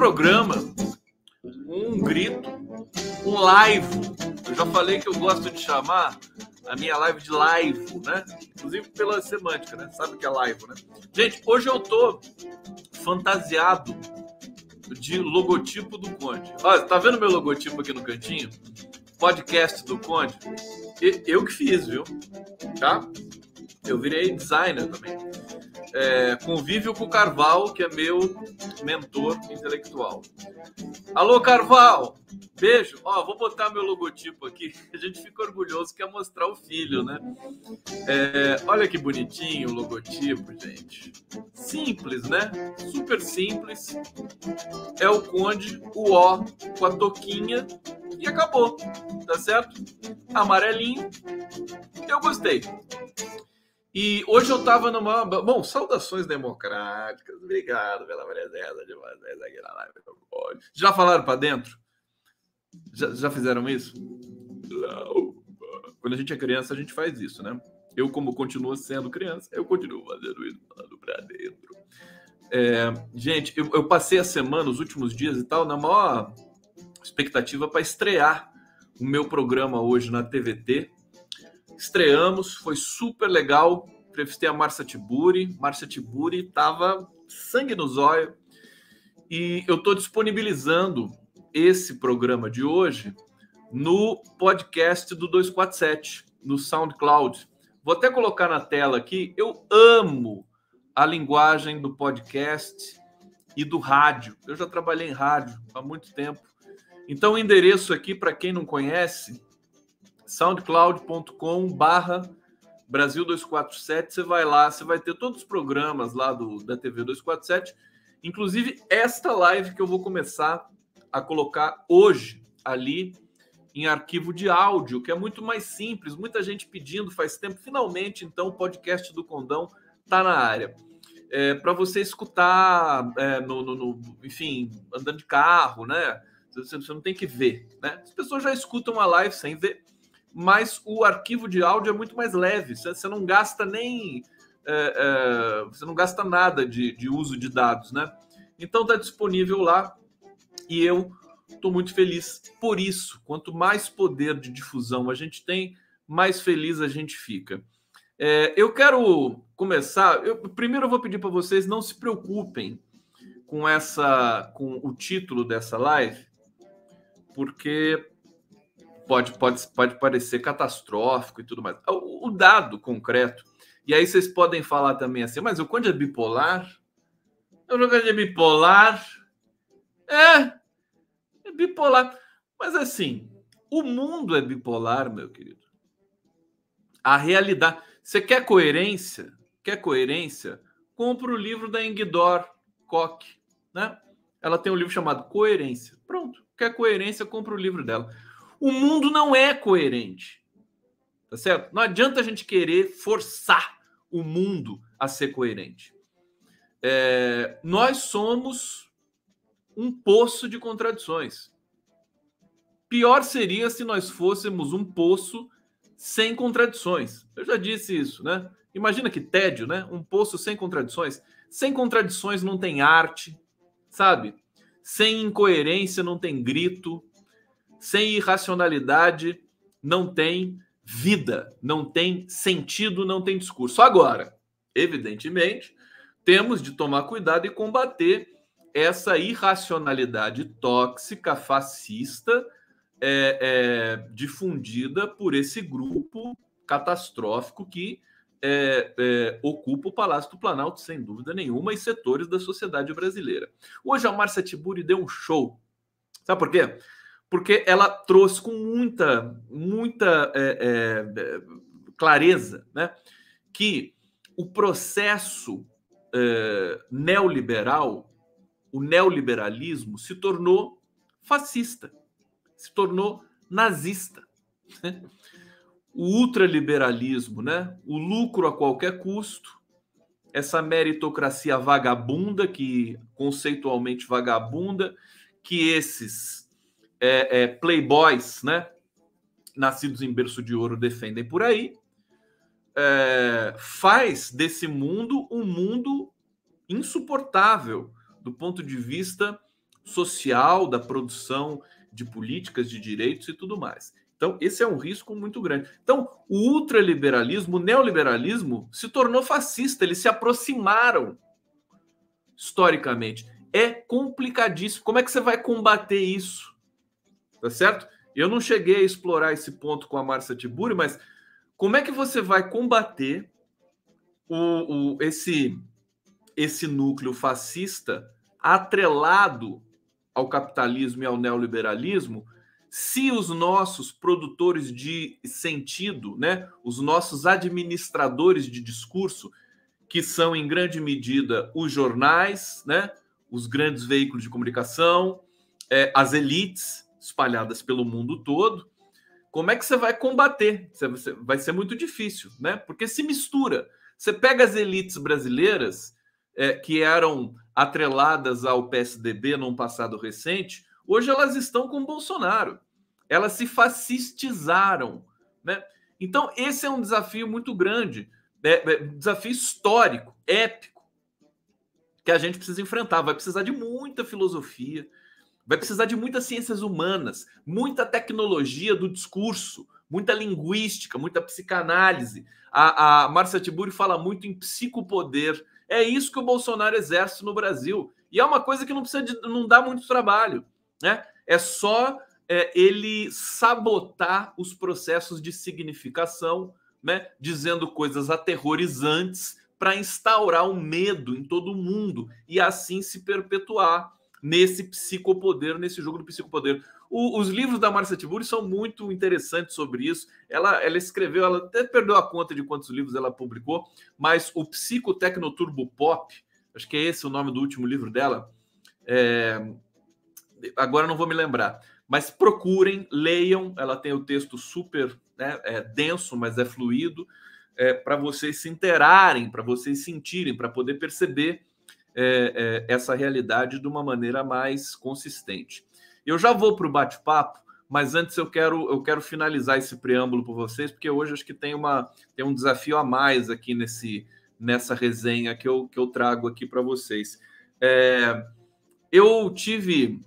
programa, um grito, um live. Eu já falei que eu gosto de chamar a minha live de live, né? Inclusive pela semântica, né? Sabe o que é live, né? Gente, hoje eu tô fantasiado de logotipo do Conde. Olha, tá vendo meu logotipo aqui no cantinho? Podcast do Conde. Eu que fiz, viu? Tá? Eu virei designer também. É, convívio com o Carval, que é meu mentor intelectual. Alô, Carval! Beijo. Ó, vou botar meu logotipo aqui. A gente fica orgulhoso que é mostrar o filho, né? É, olha que bonitinho o logotipo, gente. Simples, né? Super simples. É o Conde, o O com a toquinha e acabou. Tá certo? Amarelinho. Eu gostei. E hoje eu tava numa. Bom, saudações democráticas. Obrigado pela presença de vocês aqui na live. Já falaram para dentro? Já, já fizeram isso? Não. Quando a gente é criança, a gente faz isso, né? Eu, como continuo sendo criança, eu continuo fazendo isso, falando pra dentro. É, gente, eu, eu, passei a semana, os últimos dias e tal, na maior expectativa para estrear o meu programa hoje na TVT. Estreamos, foi super legal. Entrevistei a Márcia Tiburi. Márcia Tiburi tava sangue nos olhos. E eu estou disponibilizando esse programa de hoje no podcast do 247, no SoundCloud. Vou até colocar na tela aqui. Eu amo a linguagem do podcast e do rádio. Eu já trabalhei em rádio há muito tempo. Então, o endereço aqui, para quem não conhece, soundcloud.com/barra Brasil 247. Você vai lá, você vai ter todos os programas lá do, da TV 247, inclusive esta live que eu vou começar a colocar hoje ali em arquivo de áudio, que é muito mais simples. Muita gente pedindo faz tempo. Finalmente, então, o podcast do Condão está na área. É, para você escutar, é, no, no, no, enfim, andando de carro, né? Você, você, não tem que ver, né? As pessoas já escutam a live sem ver, mas o arquivo de áudio é muito mais leve. Você, não gasta nem, é, é você não gasta nada de, de uso de dados, né? Então está disponível lá e eu estou muito feliz por isso. Quanto mais poder de difusão a gente tem, mais feliz a gente fica. É, eu quero começar. Eu, primeiro, eu vou pedir para vocês não se preocupem com essa, com o título dessa live, porque pode, pode, pode parecer catastrófico e tudo mais. O, o dado concreto. E aí vocês podem falar também assim, mas o Conde é bipolar? O Conde é bipolar? É, é bipolar. Mas assim, o mundo é bipolar, meu querido. A realidade. Você quer coerência? Quer coerência? Compra o livro da Ingdor Koch, né? Ela tem um livro chamado Coerência. Pronto. Quer coerência? Compra o livro dela. O mundo não é coerente. Tá certo? Não adianta a gente querer forçar o mundo a ser coerente. É, nós somos um poço de contradições. Pior seria se nós fôssemos um poço sem contradições. Eu já disse isso, né? Imagina que tédio, né? Um poço sem contradições. Sem contradições não tem arte, sabe? Sem incoerência não tem grito. Sem irracionalidade não tem vida, não tem sentido, não tem discurso. Agora, evidentemente, temos de tomar cuidado e combater essa irracionalidade tóxica, fascista, é, é, difundida por esse grupo catastrófico que é, é, ocupa o Palácio do Planalto, sem dúvida nenhuma, e setores da sociedade brasileira. Hoje a Márcia Tiburi deu um show. Sabe por quê? Porque ela trouxe com muita, muita é, é, clareza né, que o processo neoliberal o neoliberalismo se tornou fascista, se tornou nazista. Né? O ultraliberalismo, né? o lucro a qualquer custo, essa meritocracia vagabunda, que conceitualmente vagabunda, que esses é, é, playboys, né? nascidos em berço de ouro defendem por aí, é, faz desse mundo um mundo insuportável do ponto de vista social, da produção de políticas de direitos e tudo mais. Então, esse é um risco muito grande. Então, o ultraliberalismo, o neoliberalismo, se tornou fascista, eles se aproximaram historicamente. É complicadíssimo. Como é que você vai combater isso? Tá certo? Eu não cheguei a explorar esse ponto com a Márcia Tiburi, mas como é que você vai combater o, o, esse, esse núcleo fascista atrelado ao capitalismo e ao neoliberalismo se os nossos produtores de sentido, né, os nossos administradores de discurso, que são em grande medida os jornais, né, os grandes veículos de comunicação, é, as elites espalhadas pelo mundo todo, como é que você vai combater? Vai ser muito difícil, né? Porque se mistura. Você pega as elites brasileiras é, que eram atreladas ao PSDB num passado recente, hoje elas estão com Bolsonaro. Elas se fascistizaram, né? Então esse é um desafio muito grande, é, é, desafio histórico, épico, que a gente precisa enfrentar. Vai precisar de muita filosofia, Vai precisar de muitas ciências humanas, muita tecnologia do discurso, muita linguística, muita psicanálise. A, a Marcia Tiburi fala muito em psicopoder. É isso que o Bolsonaro exerce no Brasil. E é uma coisa que não precisa de, não dá muito trabalho. Né? É só é, ele sabotar os processos de significação, né? dizendo coisas aterrorizantes para instaurar o um medo em todo mundo e assim se perpetuar nesse psicopoder, nesse jogo do psicopoder. O, os livros da Marcia Tiburi são muito interessantes sobre isso. Ela, ela escreveu, ela até perdeu a conta de quantos livros ela publicou, mas o Psicotecnoturbo Pop, acho que é esse o nome do último livro dela. É, agora não vou me lembrar, mas procurem, leiam. Ela tem o texto super né, é denso, mas é fluido, é, para vocês se interarem, para vocês sentirem, para poder perceber é, é, essa realidade de uma maneira mais consistente. Eu já vou para o bate-papo, mas antes eu quero, eu quero finalizar esse preâmbulo por vocês, porque hoje acho que tem, uma, tem um desafio a mais aqui nesse, nessa resenha que eu, que eu trago aqui para vocês. É, eu tive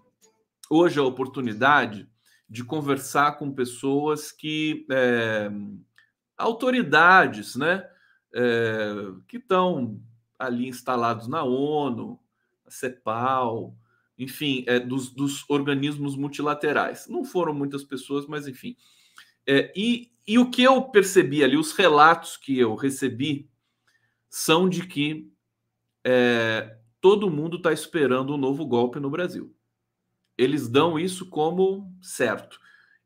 hoje a oportunidade de conversar com pessoas que é, autoridades, né, é, que estão ali instalados na ONU, a CEPAL, enfim, é, dos, dos, organismos multilaterais. Não foram muitas pessoas, mas enfim. É, e, e o que eu percebi ali, os relatos que eu recebi, são de que é, todo mundo está esperando um novo golpe no Brasil. Eles dão isso como certo.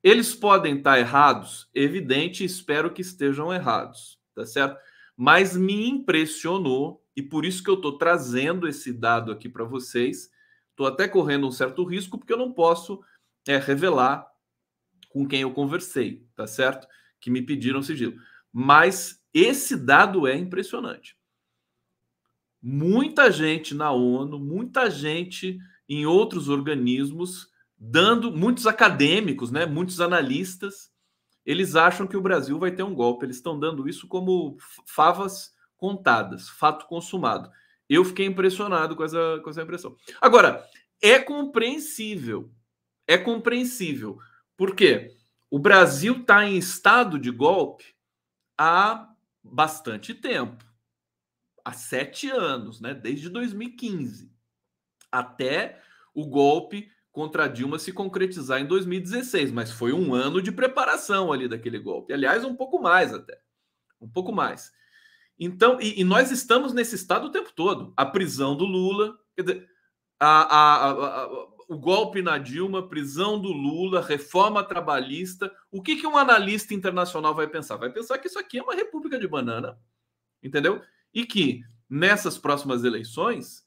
Eles podem estar tá errados, evidente, espero que estejam errados, tá certo? Mas me impressionou e por isso que eu estou trazendo esse dado aqui para vocês. Estou até correndo um certo risco, porque eu não posso é, revelar com quem eu conversei, tá certo? Que me pediram sigilo. Mas esse dado é impressionante. Muita gente na ONU, muita gente em outros organismos, dando, muitos acadêmicos, né, muitos analistas, eles acham que o Brasil vai ter um golpe. Eles estão dando isso como favas contadas, fato consumado. Eu fiquei impressionado com essa, com essa impressão. Agora, é compreensível. É compreensível. Por quê? O Brasil está em estado de golpe há bastante tempo há sete anos, né? desde 2015, até o golpe contra Dilma se concretizar em 2016, mas foi um ano de preparação ali daquele golpe. Aliás, um pouco mais até. Um pouco mais. Então, e, e, nós estamos nesse estado o tempo todo. A prisão do Lula, a, a, a, o golpe na Dilma, prisão do Lula, reforma trabalhista. O que, que um analista internacional vai pensar? Vai pensar que isso aqui é uma república de banana, entendeu? E que nessas próximas eleições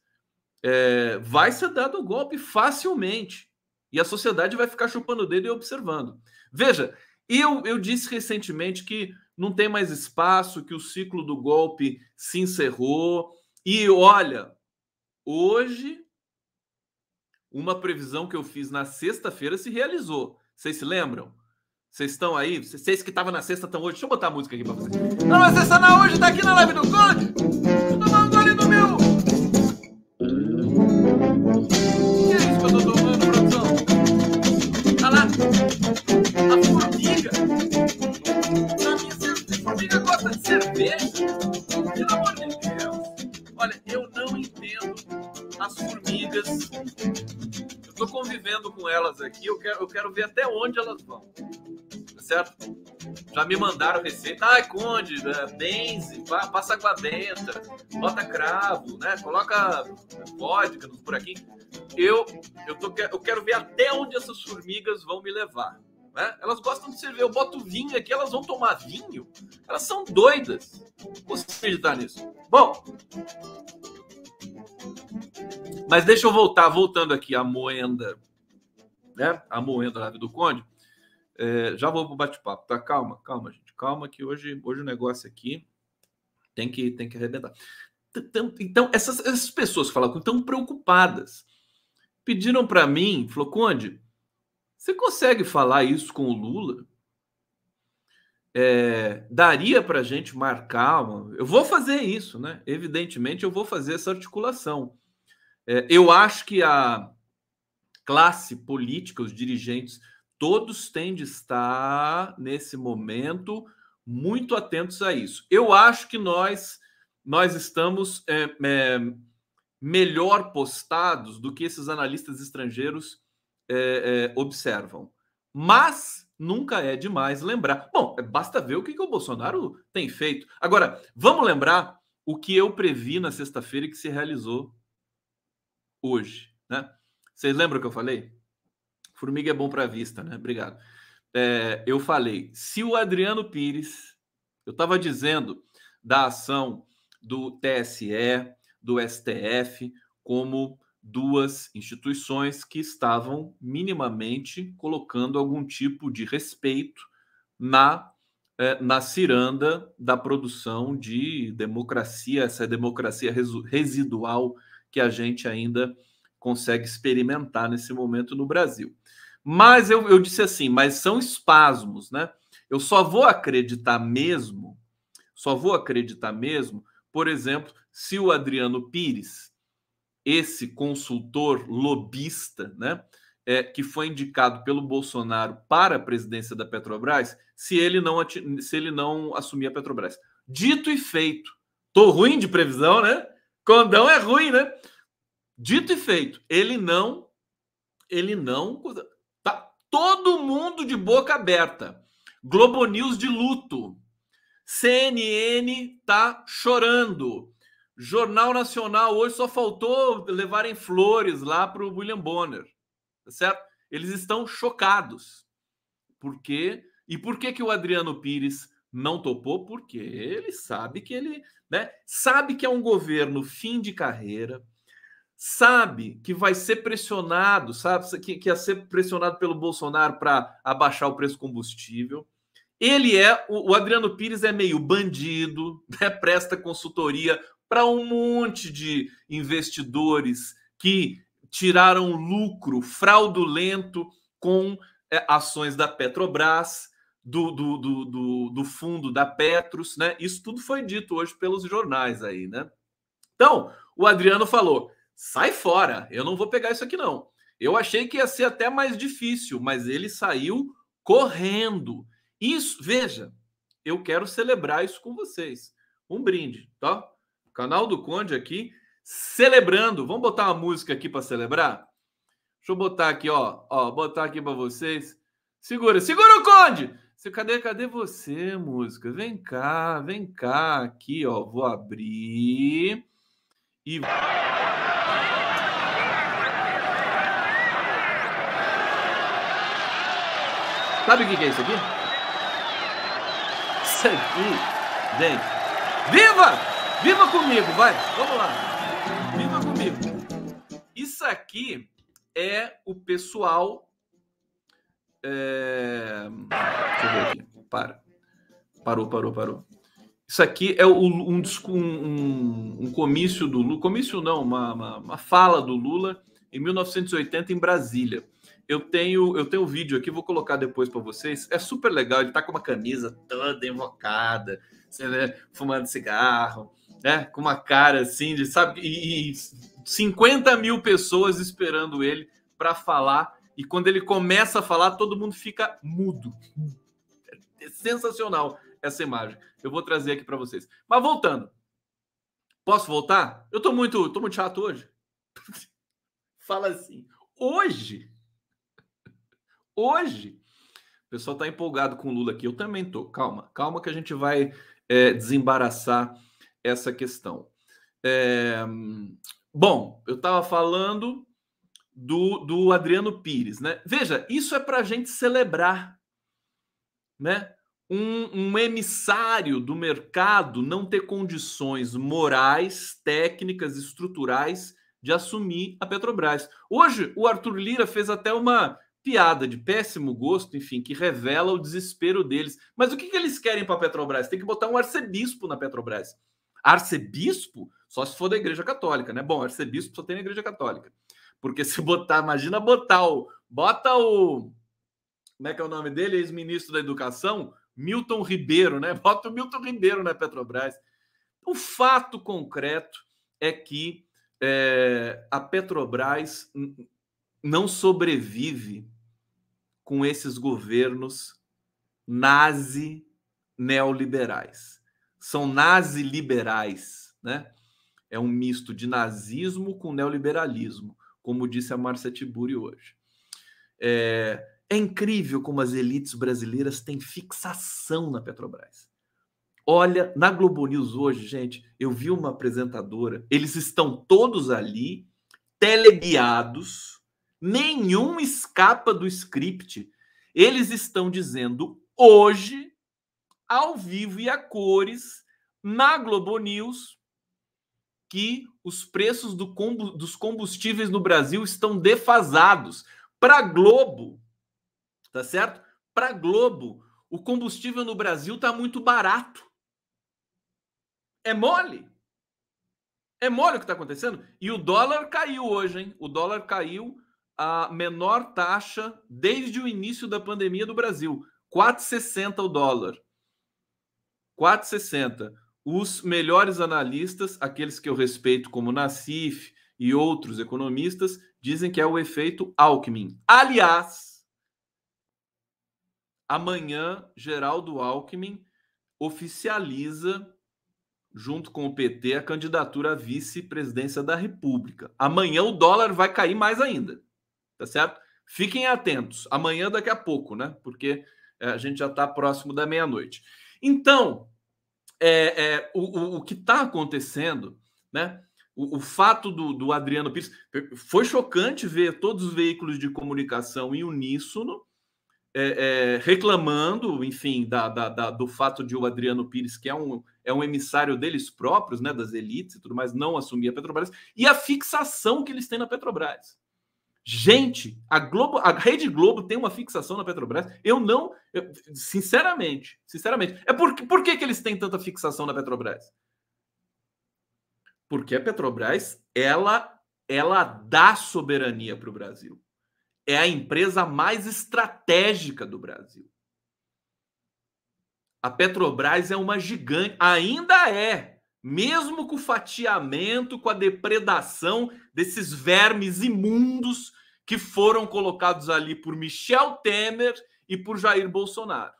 é, vai ser dado o golpe facilmente. E a sociedade vai ficar chupando o dedo e observando. Veja, eu, eu disse recentemente que não tem mais espaço, que o ciclo do golpe se encerrou. E olha, hoje, uma previsão que eu fiz na sexta-feira se realizou. Vocês se lembram? Vocês estão aí? Vocês que estavam na sexta estão hoje. Deixa eu botar a música aqui pra vocês. Não, mas essa na hoje tá aqui na live do Conde. Cerveja. Pelo amor de Deus. Olha, eu não entendo as formigas. Eu tô convivendo com elas aqui. Eu quero, eu quero ver até onde elas vão certo? Já me mandaram receita. Ai, Conde, benze, passa água benta, bota cravo, né? Coloca vodka por aqui. Eu, eu, tô, eu quero ver até onde essas formigas vão me levar. Né? Elas gostam de servir. Eu boto vinho aqui, elas vão tomar vinho. Elas são doidas. Você acreditar nisso? Bom, mas deixa eu voltar, voltando aqui à moenda, né? A moenda lá do Conde. É, já vou para o bate-papo, tá? Calma, calma, gente. Calma, que hoje, hoje o negócio aqui tem que, tem que arrebentar. Então, essas, essas pessoas que falam estão preocupadas. Pediram para mim, falou, Conde, você consegue falar isso com o Lula? É, daria para a gente marcar uma... Eu vou fazer isso, né? Evidentemente, eu vou fazer essa articulação. É, eu acho que a classe política, os dirigentes todos têm de estar nesse momento muito atentos a isso. Eu acho que nós nós estamos é, é, melhor postados do que esses analistas estrangeiros é, é observam. Mas nunca é demais lembrar. Bom, basta ver o que, que o Bolsonaro tem feito. Agora, vamos lembrar o que eu previ na sexta-feira que se realizou hoje. Né? Vocês lembram o que eu falei? Formiga é bom para vista, né? Obrigado. É, eu falei, se o Adriano Pires, eu estava dizendo da ação do TSE, do STF, como duas instituições que estavam minimamente colocando algum tipo de respeito na é, na ciranda da produção de democracia, essa democracia residual que a gente ainda consegue experimentar nesse momento no Brasil. Mas eu, eu disse assim, mas são espasmos, né? Eu só vou acreditar mesmo, só vou acreditar mesmo, por exemplo, se o Adriano Pires, esse consultor lobista, né, é, que foi indicado pelo Bolsonaro para a presidência da Petrobras, se ele não, se ele não assumir a Petrobras. Dito e feito. Tô ruim de previsão, né? Condão é ruim, né? Dito e feito, ele não ele não Todo mundo de boca aberta. Globo News de luto. CNN tá chorando. Jornal Nacional hoje só faltou levarem flores lá para o William Bonner, tá certo? Eles estão chocados. Por quê? E por que que o Adriano Pires não topou? Porque ele sabe que ele, né, sabe que é um governo fim de carreira, sabe que vai ser pressionado, sabe que, que ia ser pressionado pelo Bolsonaro para abaixar o preço do combustível. Ele é, o, Adriano Pires é meio bandido, né? presta consultoria para um monte de investidores que tiraram lucro fraudulento com é, ações da Petrobras, do, do, do, do, do fundo da Petros, né? Isso tudo foi dito hoje pelos jornais aí, né? Então, o Adriano falou: sai fora, eu não vou pegar isso aqui não. Eu achei que ia ser até mais difícil, mas ele saiu correndo. Isso, veja, eu quero celebrar isso com vocês. Um brinde, tá? Canal do Conde aqui celebrando. Vamos botar uma música aqui para celebrar? Deixa eu botar aqui, ó, ó, botar aqui para vocês. Segura, segura o Conde. Cadê, cadê você, música? Vem cá, vem cá, aqui, ó. Vou abrir e Sabe o que é isso aqui? Isso aqui, gente. Viva! Viva comigo, vai. Vamos lá. Viva comigo. Isso aqui é o pessoal. É... Deixa eu ver aqui. Para. Parou, parou, parou. Isso aqui é um, um, um comício do Lula. Comício não, uma, uma, uma fala do Lula em 1980 em Brasília. eu tenho eu tenho um vídeo aqui, vou colocar depois para vocês. É super legal. Ele tá com uma camisa toda invocada, você vê, fumando cigarro, né? Com uma cara assim de sabe e, e 50 mil pessoas esperando ele para falar. E quando ele começa a falar, todo mundo fica mudo. É sensacional essa imagem. Eu vou trazer aqui para vocês. Mas voltando. Posso voltar? Eu tô muito, tô muito chato hoje. Fala assim. Hoje. Hoje. O pessoal tá empolgado com o Lula aqui. Eu também tô. Calma, calma que a gente vai é, desembaraçar essa questão. É, bom, eu estava falando do, do Adriano Pires, né? Veja, isso é para a gente celebrar, né? Um, um, emissário do mercado não ter condições morais, técnicas, estruturais de assumir a Petrobras. Hoje, o Arthur Lira fez até uma piada de péssimo gosto, enfim, que revela o desespero deles. Mas o que, que eles querem para a Petrobras? Tem que botar um arcebispo na Petrobras. Arcebispo? Só se for da Igreja Católica, né? Bom, arcebispo só tem na Igreja Católica. Porque se botar, imagina botar o. Bota o. Como é que é o nome dele? Ex-ministro da Educação, Milton Ribeiro, né? Bota o Milton Ribeiro na Petrobras. O fato concreto é que é, a Petrobras não sobrevive com esses governos nazi neoliberais. São nazi liberais, né? É um misto de nazismo com neoliberalismo, como disse a Marcia Tiburi hoje. É, é incrível como as elites brasileiras têm fixação na Petrobras. Olha, na Globo News hoje, gente, eu vi uma apresentadora, eles estão todos ali, teleguiados, nenhum escapa do script. Eles estão dizendo hoje, ao vivo e a cores, na Globo News, que os preços do combo, dos combustíveis no Brasil estão defasados. Para Globo, tá certo? Para Globo, o combustível no Brasil está muito barato. É mole. É mole o que está acontecendo. E o dólar caiu hoje, hein? O dólar caiu a menor taxa desde o início da pandemia do Brasil. 4,60 o dólar. 4,60 os melhores analistas, aqueles que eu respeito como Nassif e outros economistas, dizem que é o efeito Alckmin. Aliás, amanhã Geraldo Alckmin oficializa junto com o PT a candidatura à vice-presidência da República. Amanhã o dólar vai cair mais ainda. Tá certo? Fiquem atentos. Amanhã daqui a pouco, né? Porque é, a gente já está próximo da meia-noite. Então, é, é, o, o, o, que está acontecendo, né? O, o fato do, do, Adriano Pires foi chocante ver todos os veículos de comunicação em uníssono é, é, reclamando, enfim, da, da, da, do fato de o Adriano Pires, que é um, é um emissário deles próprios, né, das elites e tudo mais, não assumir a Petrobras, e a fixação que eles têm na Petrobras. Gente, a Globo, a Rede Globo tem uma fixação na Petrobras. Eu não, eu, sinceramente, sinceramente, é por, por que, que eles têm tanta fixação na Petrobras? Porque a Petrobras, ela, ela dá soberania para o Brasil. É a empresa mais estratégica do Brasil. A Petrobras é uma gigante, ainda é, mesmo com o fatiamento, com a depredação desses vermes imundos que foram colocados ali por Michel Temer e por Jair Bolsonaro.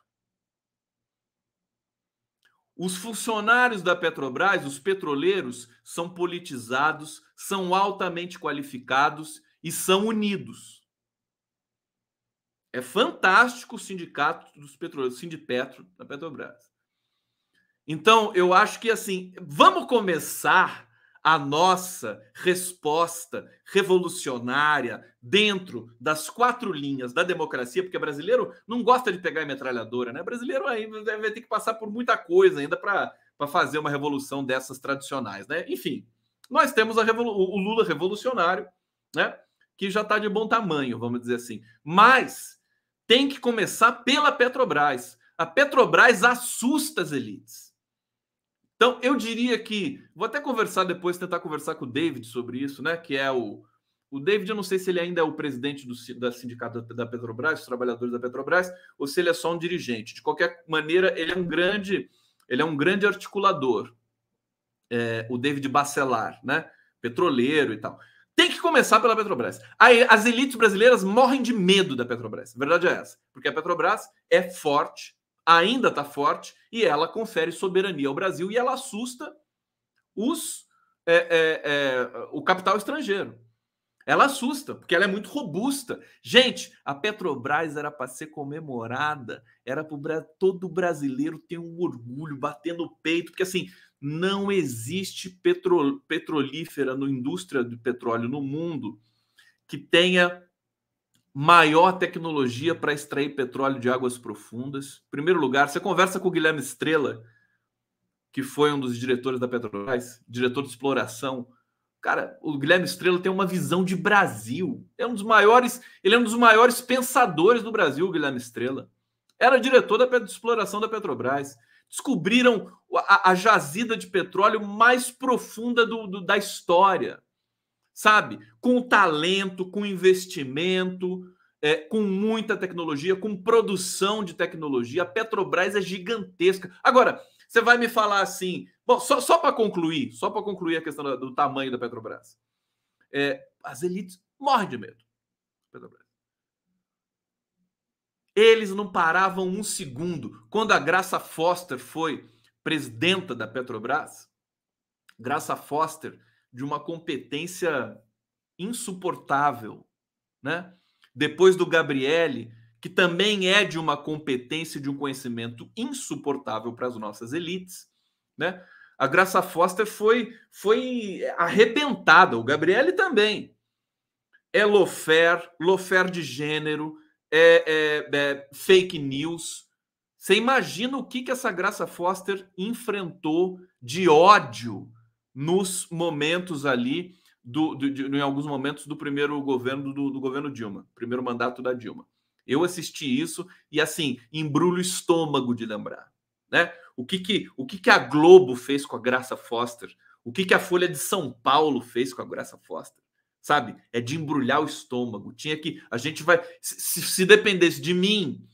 Os funcionários da Petrobras, os petroleiros, são politizados, são altamente qualificados e são unidos. É fantástico o sindicato dos petroleiros, o Sindipetro da Petrobras. Então, eu acho que assim, vamos começar a nossa resposta revolucionária dentro das quatro linhas da democracia, porque brasileiro não gosta de pegar metralhadora, né? Brasileiro ainda vai ter que passar por muita coisa ainda para fazer uma revolução dessas tradicionais, né? Enfim, nós temos o Lula revolucionário, né? Que já está de bom tamanho, vamos dizer assim. Mas tem que começar pela Petrobras. A Petrobras assusta as elites. Então, eu diria que. Vou até conversar depois, tentar conversar com o David sobre isso, né? Que é o, O David, eu não sei se ele ainda é o presidente do da sindicato da Petrobras, dos trabalhadores da Petrobras, ou se ele é só um dirigente. De qualquer maneira, ele é um grande, ele é um grande articulador. É, o David Bacelar, né? Petroleiro e tal. Tem que começar pela Petrobras. Aí, as elites brasileiras morrem de medo da Petrobras. A verdade é essa. Porque a Petrobras é forte, ainda está forte, e ela confere soberania ao Brasil e ela assusta os, é, é, é o capital estrangeiro. Ela assusta, porque ela é muito robusta. Gente, a Petrobras era para ser comemorada, era para todo brasileiro ter um orgulho, batendo o peito, porque assim, não existe petro, petrolífera no indústria do petróleo no mundo que tenha maior tecnologia para extrair petróleo de águas profundas. Em primeiro lugar, você conversa com o Guilherme Estrela, que foi um dos diretores da Petrobras, diretor de exploração, Cara, o Guilherme Estrela tem uma visão de Brasil. É um dos maiores, ele é um dos maiores pensadores do Brasil, o Guilherme Estrela. Era diretor da exploração da Petrobras. Descobriram a, a jazida de petróleo mais profunda do, do, da história. Sabe? Com talento, com investimento, é, com muita tecnologia, com produção de tecnologia. A Petrobras é gigantesca. Agora, você vai me falar assim. Bom, só, só para concluir, só para concluir a questão do, do, tamanho da Petrobras. É, as elites morrem de medo. Petrobras. Eles não paravam um segundo. Quando a Graça Foster foi presidenta da Petrobras, Graça Foster, de uma competência insuportável, né? Depois do Gabriele, que também é de uma competência, de um conhecimento insuportável para as nossas elites, né? A Graça Foster foi foi arrebentada, o Gabriele também. É lofer, lofer de gênero, é, é, é, fake news. Você imagina o que, que essa Graça Foster enfrentou de ódio nos momentos ali, do, do de, em alguns momentos do primeiro governo do, do governo Dilma, primeiro mandato da Dilma. Eu assisti isso e assim, embrulho o estômago de lembrar, né? O que que, o que que a Globo fez com a Graça Foster? O que que a Folha de São Paulo fez com a Graça Foster? Sabe? É de embrulhar o estômago. Tinha que a gente vai se, se dependesse de mim,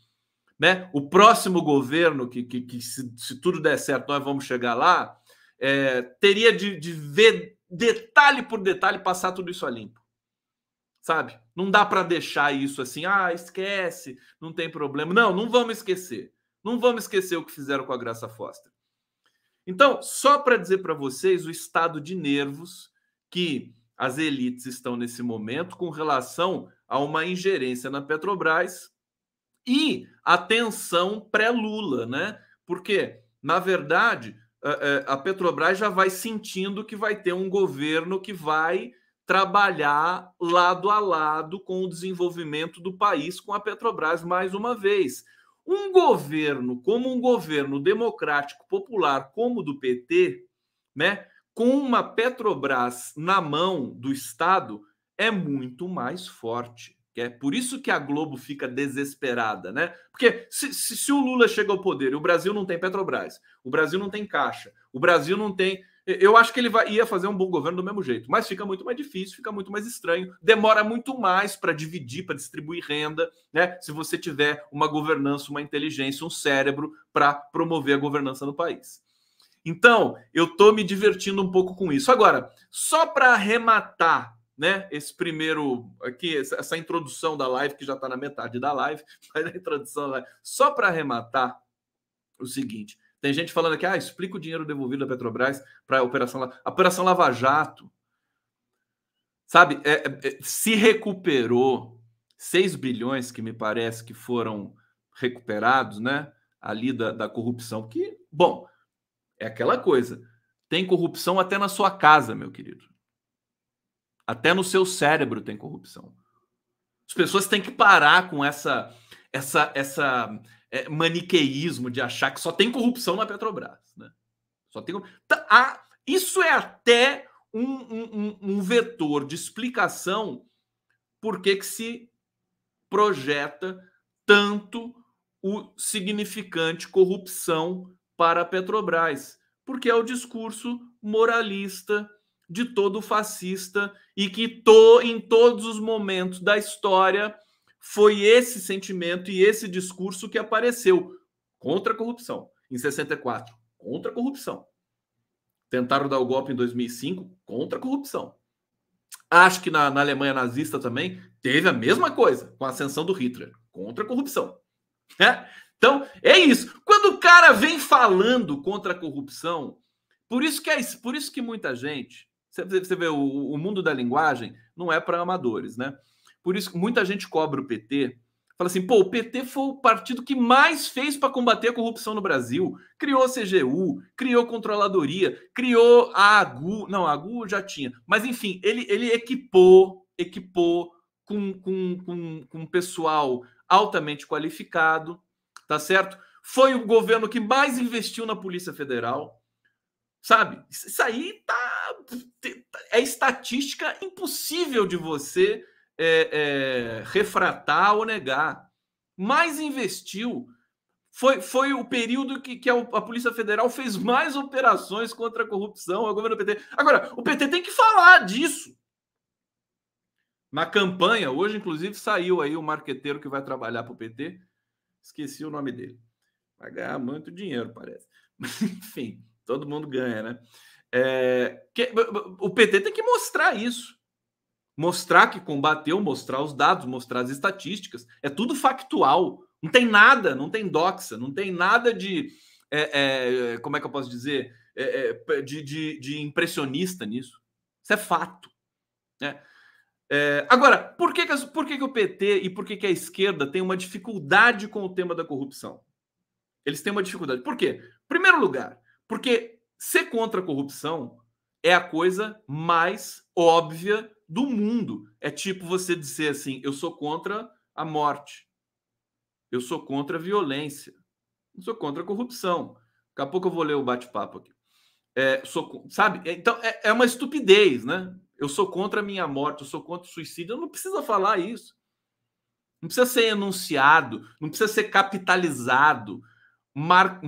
né? O próximo governo que, que, que se, se, tudo der certo, nós vamos chegar lá, é, teria de, de ver detalhe por detalhe passar tudo isso a limpo sabe? Não dá para deixar isso assim, ah, esquece, não tem problema. Não, não vamos esquecer. Não vamos esquecer o que fizeram com a Graça Foster. Então, só para dizer para vocês o estado de nervos que as elites estão nesse momento com relação a uma ingerência na Petrobras e a tensão pré-Lula, né? Porque, na verdade, a Petrobras já vai sentindo que vai ter um governo que vai trabalhar lado a lado com o desenvolvimento do país, com a Petrobras, mais uma vez. Um governo como um governo democrático popular como o do PT, né, com uma Petrobras na mão do Estado, é muito mais forte. É por isso que a Globo fica desesperada, né? Porque se, se, se o Lula chega ao poder e o Brasil não tem Petrobras, o Brasil não tem Caixa, o Brasil não tem eu acho que ele vai, ia fazer um bom governo do mesmo jeito, mas fica muito mais difícil, fica muito mais estranho, demora muito mais para dividir, para distribuir renda, né? Se você tiver uma governança, uma inteligência, um cérebro para promover a governança no país. Então, eu estou me divertindo um pouco com isso. Agora, só para arrematar, né? Esse primeiro aqui, essa introdução da live que já está na metade da live, mas introdução da live, só para arrematar o seguinte. Tem gente falando aqui, ah, explica o dinheiro devolvido da Petrobras para a operação, operação Lava Jato. Sabe, é, é, é se recuperou 6 bilhões, que me parece que foram recuperados, né? Ali da, da corrupção. Que, bom, é aquela coisa. Tem corrupção até na sua casa, meu querido. Até no seu cérebro tem corrupção. As pessoas têm que parar com essa essa essa é, maniqueísmo de achar que só tem corrupção na Petrobras. Né? Só tem... Ah, isso é até um, um, um vetor de explicação por que, que se projeta tanto o significante corrupção para a Petrobras, porque é o discurso moralista de todo fascista e que to, em todos os momentos da história foi esse sentimento e esse discurso que apareceu contra a corrupção em 64, contra a corrupção. Tentaram dar o golpe em 2005 contra a corrupção. Acho que na, na Alemanha nazista também teve a mesma coisa com a ascensão do Hitler contra a corrupção. É? Então, é isso. Quando o cara vem falando contra a corrupção, por isso que, é, por isso que muita gente, você, vê, o, o mundo da linguagem não é para amadores, né? Por isso que muita gente cobra o PT Fala assim, pô, o PT foi o partido que mais fez para combater a corrupção no Brasil. Criou a CGU, criou controladoria, criou a AGU. Não, a AGU já tinha. Mas, enfim, ele, ele equipou, equipou com, com, com, com pessoal altamente qualificado, tá certo? Foi o governo que mais investiu na Polícia Federal, sabe? Isso aí tá, é estatística impossível de você é, é, refratar ou negar. Mais investiu. Foi, foi o período que, que a, a, Polícia Federal fez mais operações contra a corrupção, o governo PT. Agora, o PT tem que falar disso. Na campanha, hoje, inclusive, saiu aí o marqueteiro que vai trabalhar para o PT. Esqueci o nome dele. Vai ganhar muito dinheiro, parece. enfim, todo mundo ganha, né? É, que, o PT tem que mostrar isso mostrar que combateu, mostrar os dados, mostrar as estatísticas. É tudo factual. Não tem nada, não tem doxa, não tem nada de. É, é, como é que eu posso dizer? É, é de, de, de, impressionista nisso. Isso é fato. Né? É, agora, por, que, que, por que, que o PT e por que, que a esquerda tem uma dificuldade com o tema da corrupção? Eles têm uma dificuldade. Por quê? Primeiro lugar, porque ser contra a corrupção é a coisa mais óbvia do mundo. É tipo você dizer assim: eu sou contra a morte, eu sou contra a violência, eu sou contra a corrupção. Daqui a pouco eu vou ler o bate-papo aqui. É, sou, sabe? Então é, é uma estupidez, né? Eu sou contra a minha morte, eu sou contra o suicídio. Eu não precisa falar isso. Não precisa ser enunciado, não precisa ser capitalizado, mar,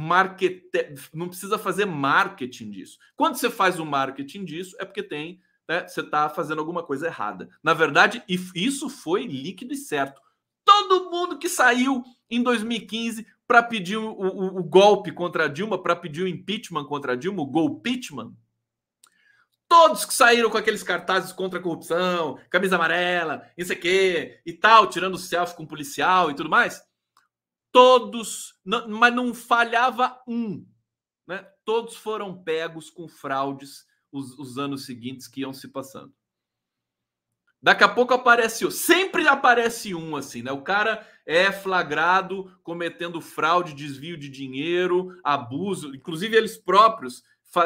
não precisa fazer marketing disso. Quando você faz o marketing disso, é porque tem né, você está fazendo alguma coisa errada. Na verdade, isso foi líquido e certo. Todo mundo que saiu em 2015 para pedir o, o, o, golpe contra a Dilma, para pedir o impeachment contra a Dilma, o golpeachment, todos que saíram com aqueles cartazes contra a corrupção, camisa amarela, isso aqui e tal, tirando selfie com policial e tudo mais, todos, mas não falhava um, né? Todos foram pegos com fraudes os, os anos seguintes que iam se passando. Daqui a pouco aparece. Sempre aparece um assim, né? O cara é flagrado cometendo fraude, desvio de dinheiro, abuso. Inclusive, eles próprios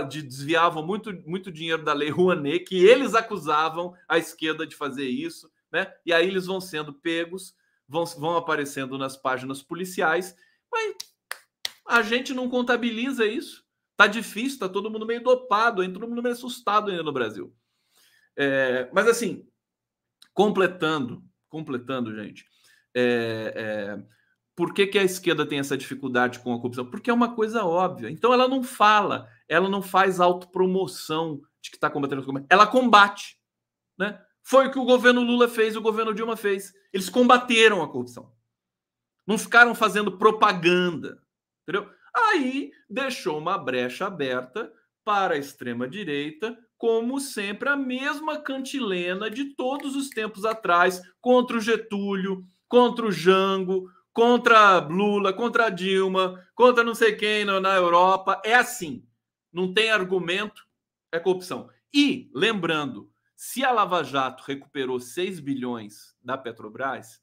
desviavam muito, muito dinheiro da lei Rouanet, que eles acusavam a esquerda de fazer isso, né? E aí eles vão sendo pegos, vão, vão aparecendo nas páginas policiais, mas a gente não contabiliza isso. Tá difícil, tá todo mundo meio dopado, ainda todo mundo meio assustado ainda no Brasil. É, mas assim, completando, completando, gente, é, é, por que, que a esquerda tem essa dificuldade com a corrupção? Porque é uma coisa óbvia. Então ela não fala, ela não faz autopromoção de que está combatendo a corrupção. Ela combate. Né? Foi o que o governo Lula fez, o governo Dilma fez. Eles combateram a corrupção. Não ficaram fazendo propaganda. Entendeu? Aí deixou uma brecha aberta para a extrema-direita, como sempre, a mesma cantilena de todos os tempos atrás, contra o Getúlio, contra o Jango, contra Lula, contra Dilma, contra não sei quem na Europa. É assim. Não tem argumento, é corrupção. E, lembrando, se a Lava Jato recuperou 6 bilhões da Petrobras,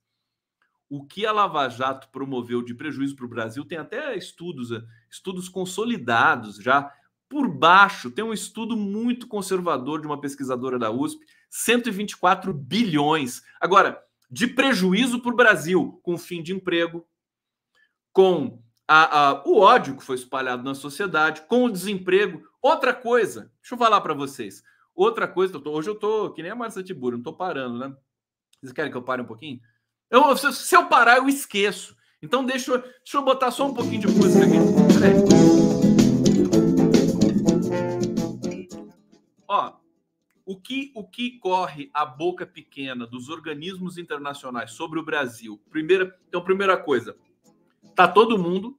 o que a Lava Jato promoveu de prejuízo para o Brasil, tem até estudos, estudos consolidados já por baixo. Tem um estudo muito conservador de uma pesquisadora da USP, 124 bilhões. Agora, de prejuízo para o Brasil, com fim de emprego, com a, a, o ódio que foi espalhado na sociedade, com o desemprego. Outra coisa, deixa eu falar para vocês. Outra coisa, eu tô, hoje eu tô que nem a Marcia Tiburo, não tô parando, né? Vocês querem que eu pare um pouquinho? Eu, se eu parar, eu esqueço. Então deixa, deixa eu botar só um pouquinho de música aqui. Ó, o que, o que corre a boca pequena dos organismos internacionais sobre o Brasil? Primeira, então, primeira coisa, tá todo mundo,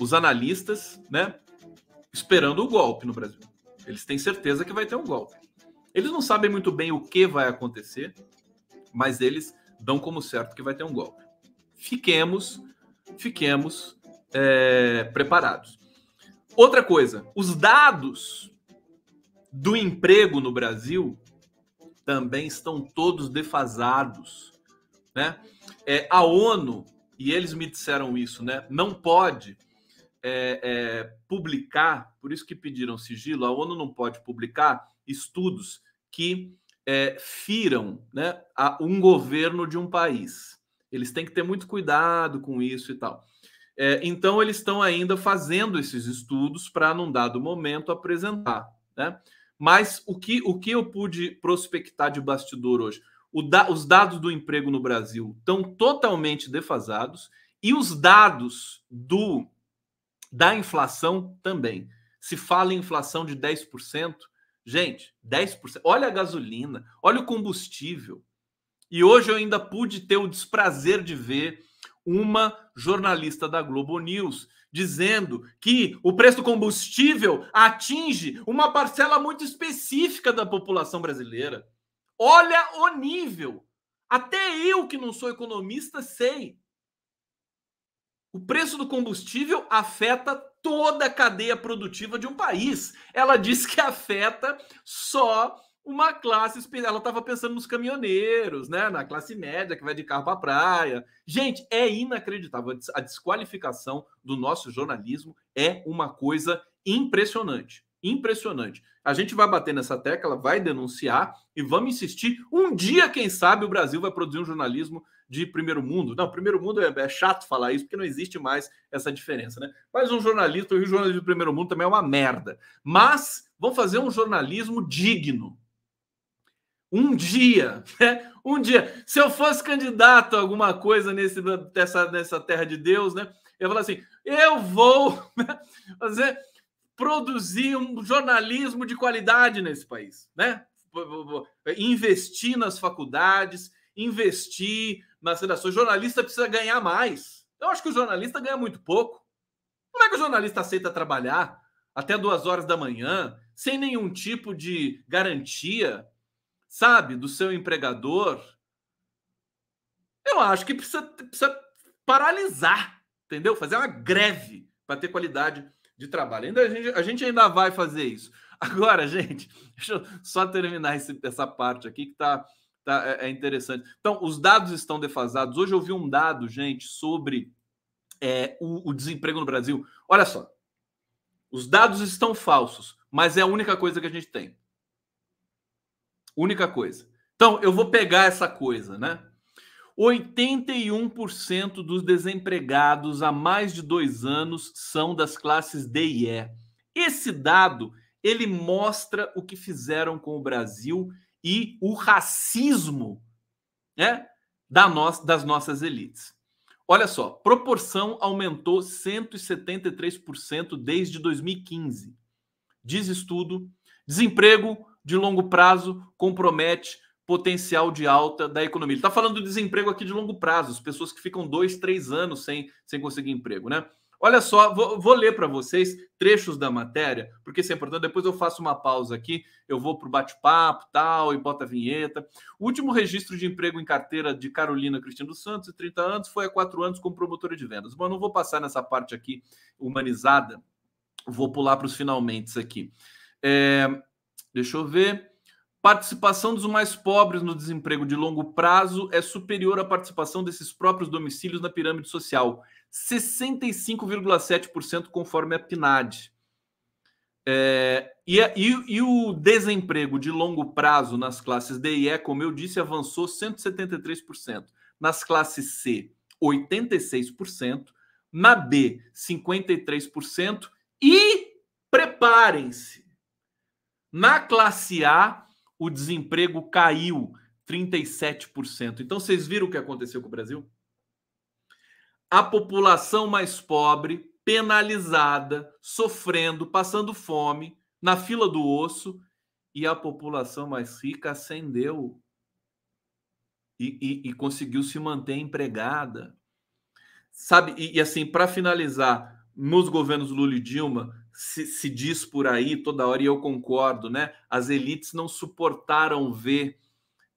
os analistas, né, esperando o golpe no Brasil. Eles têm certeza que vai ter um golpe. Eles não sabem muito bem o que vai acontecer, mas eles dão como certo que vai ter um golpe. Fiquemos, fiquemos é, preparados. Outra coisa, os dados do emprego no Brasil também estão todos defasados, né? É, a ONU e eles me disseram isso, né? Não pode é, é, publicar, por isso que pediram sigilo. A ONU não pode publicar estudos que é, firam né, a um governo de um país. Eles têm que ter muito cuidado com isso e tal. É, então, eles estão ainda fazendo esses estudos para, num dado momento, apresentar. Né? Mas o que, o que eu pude prospectar de bastidor hoje? Da, os dados do emprego no Brasil estão totalmente defasados e os dados do da inflação também. Se fala em inflação de 10%, gente, 10%. Olha a gasolina, olha o combustível. E hoje eu ainda pude ter o desprazer de ver uma jornalista da Globo News dizendo que o preço do combustível atinge uma parcela muito específica da população brasileira. Olha o nível. Até eu, que não sou economista, sei. O preço do combustível afeta toda a cadeia produtiva de um país. Ela diz que afeta só uma classe Ela estava pensando nos caminhoneiros, né? Na classe média que vai de carro para a praia. Gente, é inacreditável. A desqualificação do nosso jornalismo é uma coisa impressionante. Impressionante. A gente vai bater nessa tecla, vai denunciar e vamos insistir. Um dia, quem sabe, o Brasil vai produzir um jornalismo de primeiro mundo. Não, primeiro mundo é, é chato falar isso, porque não existe mais essa diferença, né? Mas um jornalista, o jornalismo de primeiro mundo também é uma merda. Mas vamos fazer um jornalismo digno um dia, né? Um dia. Se eu fosse candidato a alguma coisa nesse, nessa, nessa terra de Deus, né? Eu falar assim: eu vou né, fazer produzir um jornalismo de qualidade nesse país, né? Investir nas faculdades, investir nas redações. O jornalista precisa ganhar mais. Eu acho que o jornalista ganha muito pouco. Como é que o jornalista aceita trabalhar até duas horas da manhã, sem nenhum tipo de garantia? sabe, do seu empregador, eu acho que precisa, precisa paralisar, entendeu? Fazer uma greve para ter qualidade de trabalho. Ainda a gente, a gente ainda vai fazer isso. Agora, gente, deixa eu só terminar esse, essa parte aqui que tá, tá é, é interessante. Então, os dados estão defasados. Hoje eu vi um dado, gente, sobre é, o, o desemprego no Brasil. Olha só, os dados estão falsos, mas é a única coisa que a gente tem. Única coisa. Então, eu vou pegar essa coisa, né? 81% dos desempregados há mais de dois anos são das classes D e E. Esse dado ele mostra o que fizeram com o Brasil e o racismo né, da no das nossas elites. Olha só, proporção aumentou 173% desde 2015. Diz estudo, desemprego de longo prazo compromete potencial de alta da economia. Está falando do desemprego aqui de longo prazo, as pessoas que ficam dois, três anos sem, sem conseguir emprego, né? Olha só, vou, vou ler para vocês trechos da matéria, porque isso é importante. Depois eu faço uma pausa aqui, eu vou para o bate-papo tal, e bota a vinheta. O último registro de emprego em carteira de Carolina Cristina dos Santos, de 30 anos, foi há quatro anos como promotora de vendas. Eu não vou passar nessa parte aqui humanizada, vou pular para os finalmente aqui. É, Deixa eu ver. Participação dos mais pobres no desemprego de longo prazo é superior à participação desses próprios domicílios na pirâmide social. 65,7% conforme a PNAD. É, e, e, e, o desemprego de longo prazo nas classes D e E, como eu disse, avançou 173%. Nas classes C, 86%. Na B, 53%. E preparem-se, na classe A, o desemprego caiu 37%. Então, vocês viram o que aconteceu com o Brasil? A população mais pobre, penalizada, sofrendo, passando fome, na fila do osso, e a população mais rica ascendeu e, e, e conseguiu se manter empregada. Sabe, e, e assim, para finalizar, nos governos Lula e Dilma, se, se, diz por aí toda hora, e eu concordo, né? As elites não suportaram ver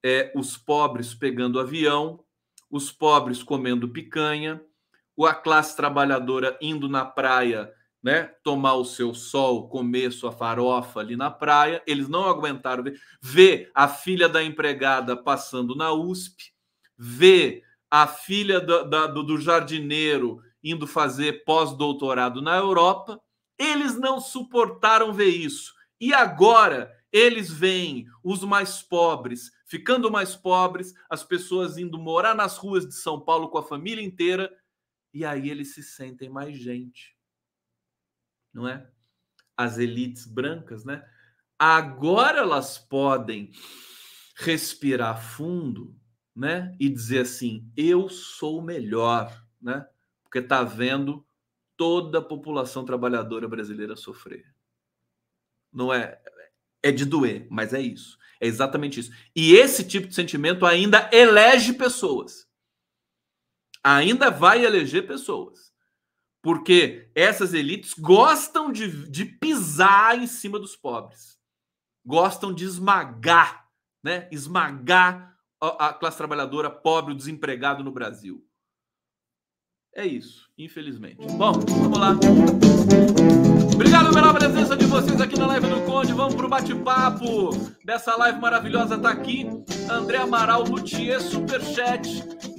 é, os pobres pegando avião, os pobres comendo picanha, a classe trabalhadora indo na praia né, tomar o seu sol, comer sua farofa ali na praia. Eles não aguentaram ver, ver a filha da empregada passando na USP, ver a filha do, da, do jardineiro indo fazer pós-doutorado na Europa. Eles não suportaram ver isso. E agora eles veem os mais pobres ficando mais pobres, as pessoas indo morar nas ruas de São Paulo com a família inteira, e aí eles se sentem mais gente não é? As elites brancas, né? Agora elas podem respirar fundo, né? E dizer assim: eu sou melhor, né? Porque tá vendo toda a população trabalhadora brasileira sofrer. Não é é de doer, mas é isso. É exatamente isso. E esse tipo de sentimento ainda elege pessoas. Ainda vai eleger pessoas porque essas elites gostam de, de pisar em cima dos pobres, gostam de esmagar, né? Esmagar a, a classe trabalhadora pobre, o desempregado no Brasil. É isso, infelizmente. Bom, vamos lá. Obrigado pela presença de vocês aqui na live do Conde. Vamos para o bate-papo dessa live maravilhosa. Tá aqui André Amaral Luthier, Superchat.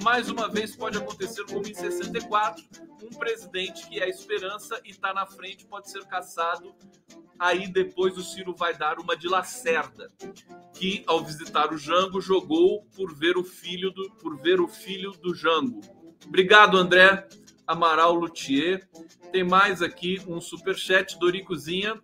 Mais uma vez pode acontecer como em 64. Um presidente que é a esperança e está na frente pode ser caçado. Aí depois o Ciro vai dar uma de Lacerda, que ao visitar o Jango jogou por ver o filho do, por ver o filho do Jango. Obrigado, André. Amaral Luthier. Tem mais aqui um superchat, Doricozinha,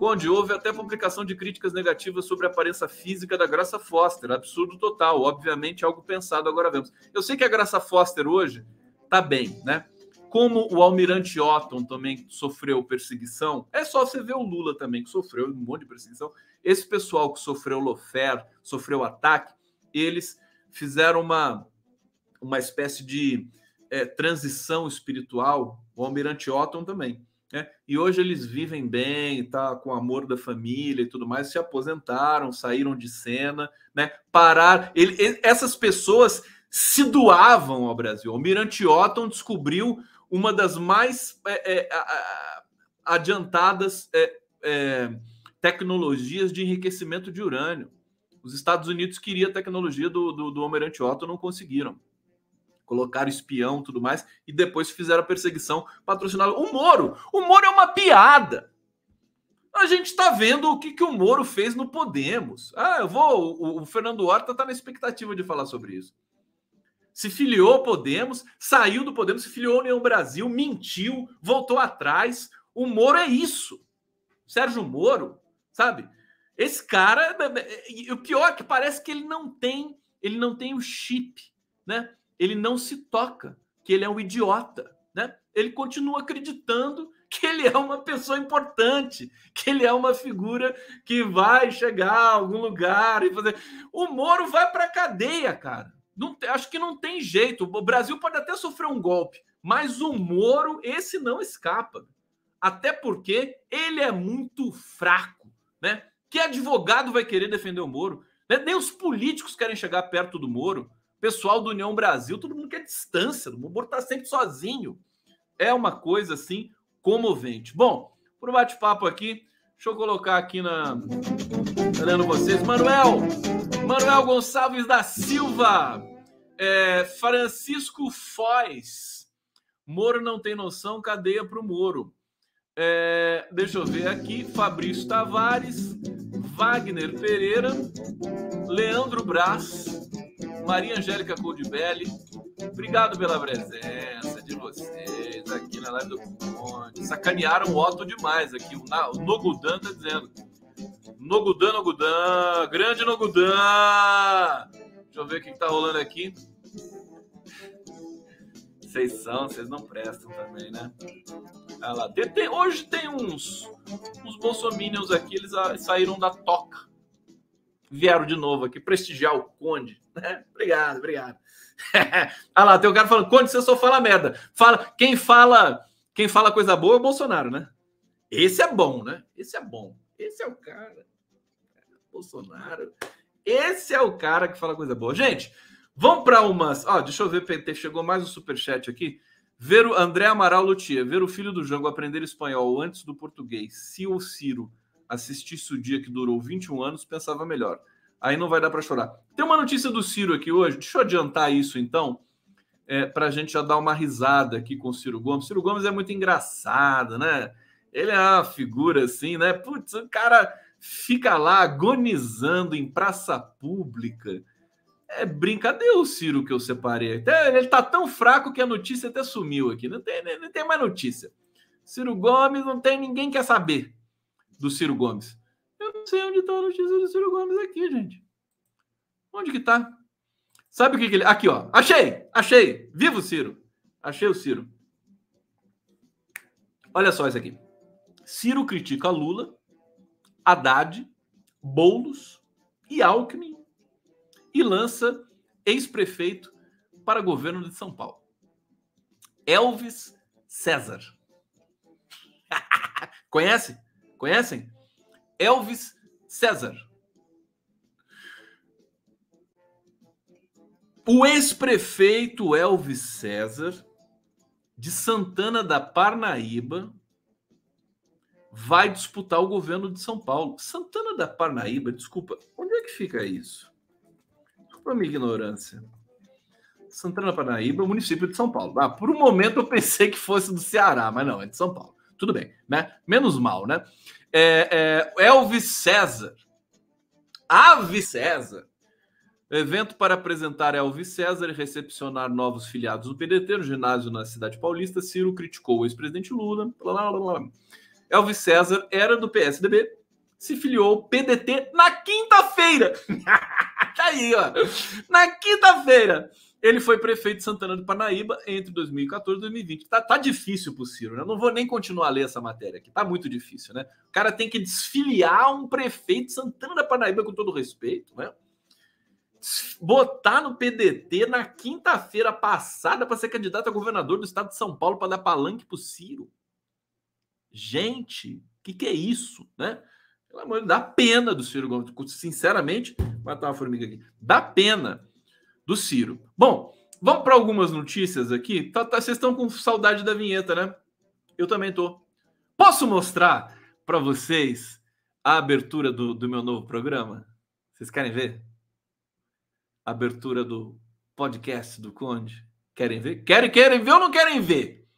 onde houve até publicação de críticas negativas sobre a aparência física da Graça Foster. Absurdo total, obviamente algo pensado, agora vemos. Eu sei que a Graça Foster hoje tá bem, né? Como o Almirante Otton também sofreu perseguição, é só você ver o Lula também, que sofreu um monte de perseguição. Esse pessoal que sofreu lofer, sofreu ataque, eles fizeram uma, uma espécie de é, transição espiritual, o Almirante Otton também. Né? E hoje eles vivem bem, tá com o amor da família e tudo mais, se aposentaram, saíram de cena, né? Parar. Ele, ele, essas pessoas se doavam ao Brasil. O Almirante Otton descobriu uma das mais é, é, adiantadas é, é, tecnologias de enriquecimento de urânio. Os Estados Unidos queriam a tecnologia do, do, do Almirante Otton, não conseguiram colocaram espião tudo mais, e depois fizeram a perseguição patrocinada. O Moro, o Moro é uma piada. A gente está vendo o que, que o Moro fez no Podemos. Ah, eu vou. O, o Fernando Horta está na expectativa de falar sobre isso. Se filiou ao Podemos, saiu do Podemos, se filiou ao União Brasil, mentiu, voltou atrás. O Moro é isso. Sérgio Moro, sabe? Esse cara, o pior é que parece que ele não tem, ele não tem o chip, né? Ele não se toca que ele é um idiota, né? Ele continua acreditando que ele é uma pessoa importante, que ele é uma figura que vai chegar a algum lugar e fazer. O Moro vai para cadeia, cara. Não, acho que não tem jeito. O Brasil pode até sofrer um golpe, mas o Moro, esse não escapa. Até porque ele é muito fraco, né? Que advogado vai querer defender o Moro? Né? Nem os políticos querem chegar perto do Moro pessoal do União Brasil, todo mundo quer distância, o Moro está sempre sozinho. É uma coisa assim comovente. Bom, para o bate-papo aqui, deixa eu colocar aqui na. Olhando vocês, Manuel, Manuel Gonçalves da Silva, é, Francisco Foz, Moro não tem noção, cadeia para o Moro. É, deixa eu ver aqui, Fabrício Tavares, Wagner Pereira, Leandro Braz, Maria Angélica Coldibelli, obrigado pela presença de vocês aqui na live do Conde. Sacanearam o Otto demais aqui. O, Nogudan tá dizendo. Nogudan, Nogudan, grande Nogudan. Deixa eu ver o que, que tá rolando aqui. Vocês são, vocês não prestam também, né? Olha lá. Tem, tem, hoje tem uns, uns bolsominions aqui, eles saíram da toca, vieram de novo aqui prestigiar o Conde. Né? Obrigado, obrigado. Olha lá, tem um cara falando, Conde, você só fala merda. Fala, quem fala, quem fala coisa boa é o Bolsonaro, né? Esse é bom, né? Esse é bom. Esse é o cara. Bolsonaro. Esse é o cara que fala coisa boa. Gente, vamos para umas. Ó, deixa eu ver, PT, chegou mais um superchat aqui. Ver o André Amaral Lutia, ver o filho do Jango aprender espanhol antes do português. Se o Ciro assistisse o dia que durou 21 anos, pensava melhor. Aí não vai dar para chorar. Tem uma notícia do Ciro aqui hoje. Deixa eu adiantar isso então, é, para a gente já dar uma risada aqui com o Ciro Gomes. Ciro Gomes é muito engraçado, né? Ele é uma figura assim, né? Putz, o cara fica lá agonizando em praça pública. É brincadeira o Ciro que eu separei. Até, ele tá tão fraco que a notícia até sumiu aqui. Não tem, não tem mais notícia. Ciro Gomes não tem ninguém quer saber do Ciro Gomes. Não sei onde está a notícia do Ciro Gomes aqui, gente. Onde que tá? Sabe o que, que ele. Aqui, ó. Achei! Achei! Viva o Ciro! Achei o Ciro. Olha só isso aqui. Ciro critica Lula, Haddad, Boulos e Alckmin e lança ex-prefeito para governo de São Paulo. Elvis César. Conhece? Conhecem? Elvis César. O ex-prefeito Elvis César, de Santana da Parnaíba, vai disputar o governo de São Paulo. Santana da Parnaíba, desculpa, onde é que fica isso? Desculpa a minha ignorância. Santana da Parnaíba, município de São Paulo. Ah, por um momento eu pensei que fosse do Ceará, mas não, é de São Paulo. Tudo bem, né? Menos mal, né? É, é, Elvis César. Ave César. Evento para apresentar Elvis César e recepcionar novos filiados do PDT no ginásio na cidade paulista. Ciro criticou o ex-presidente Lula. Blá, blá, blá. Elvis César era do PSDB, se filiou PDT na quinta-feira. tá aí, ó. Na quinta-feira. Ele foi prefeito de Santana do Parnaíba entre 2014 e 2020. Tá, tá difícil pro Ciro, né? Eu não vou nem continuar a ler essa matéria aqui. Tá muito difícil, né? O cara tem que desfiliar um prefeito de Santana da Parnaíba, com todo respeito, né? Botar no PDT na quinta-feira passada para ser candidato a governador do estado de São Paulo para dar palanque pro Ciro. Gente, o que, que é isso, né? Pelo amor de Deus, dá pena do Ciro Gomes. Sinceramente, matar uma formiga aqui. Dá pena do Ciro. Bom, vamos para algumas notícias aqui. Tá, tá, vocês estão com saudade da vinheta, né? Eu também tô. Posso mostrar para vocês a abertura do, do meu novo programa? Vocês querem ver? A abertura do podcast do Conde? Querem ver? Querem, querem ver ou não querem ver?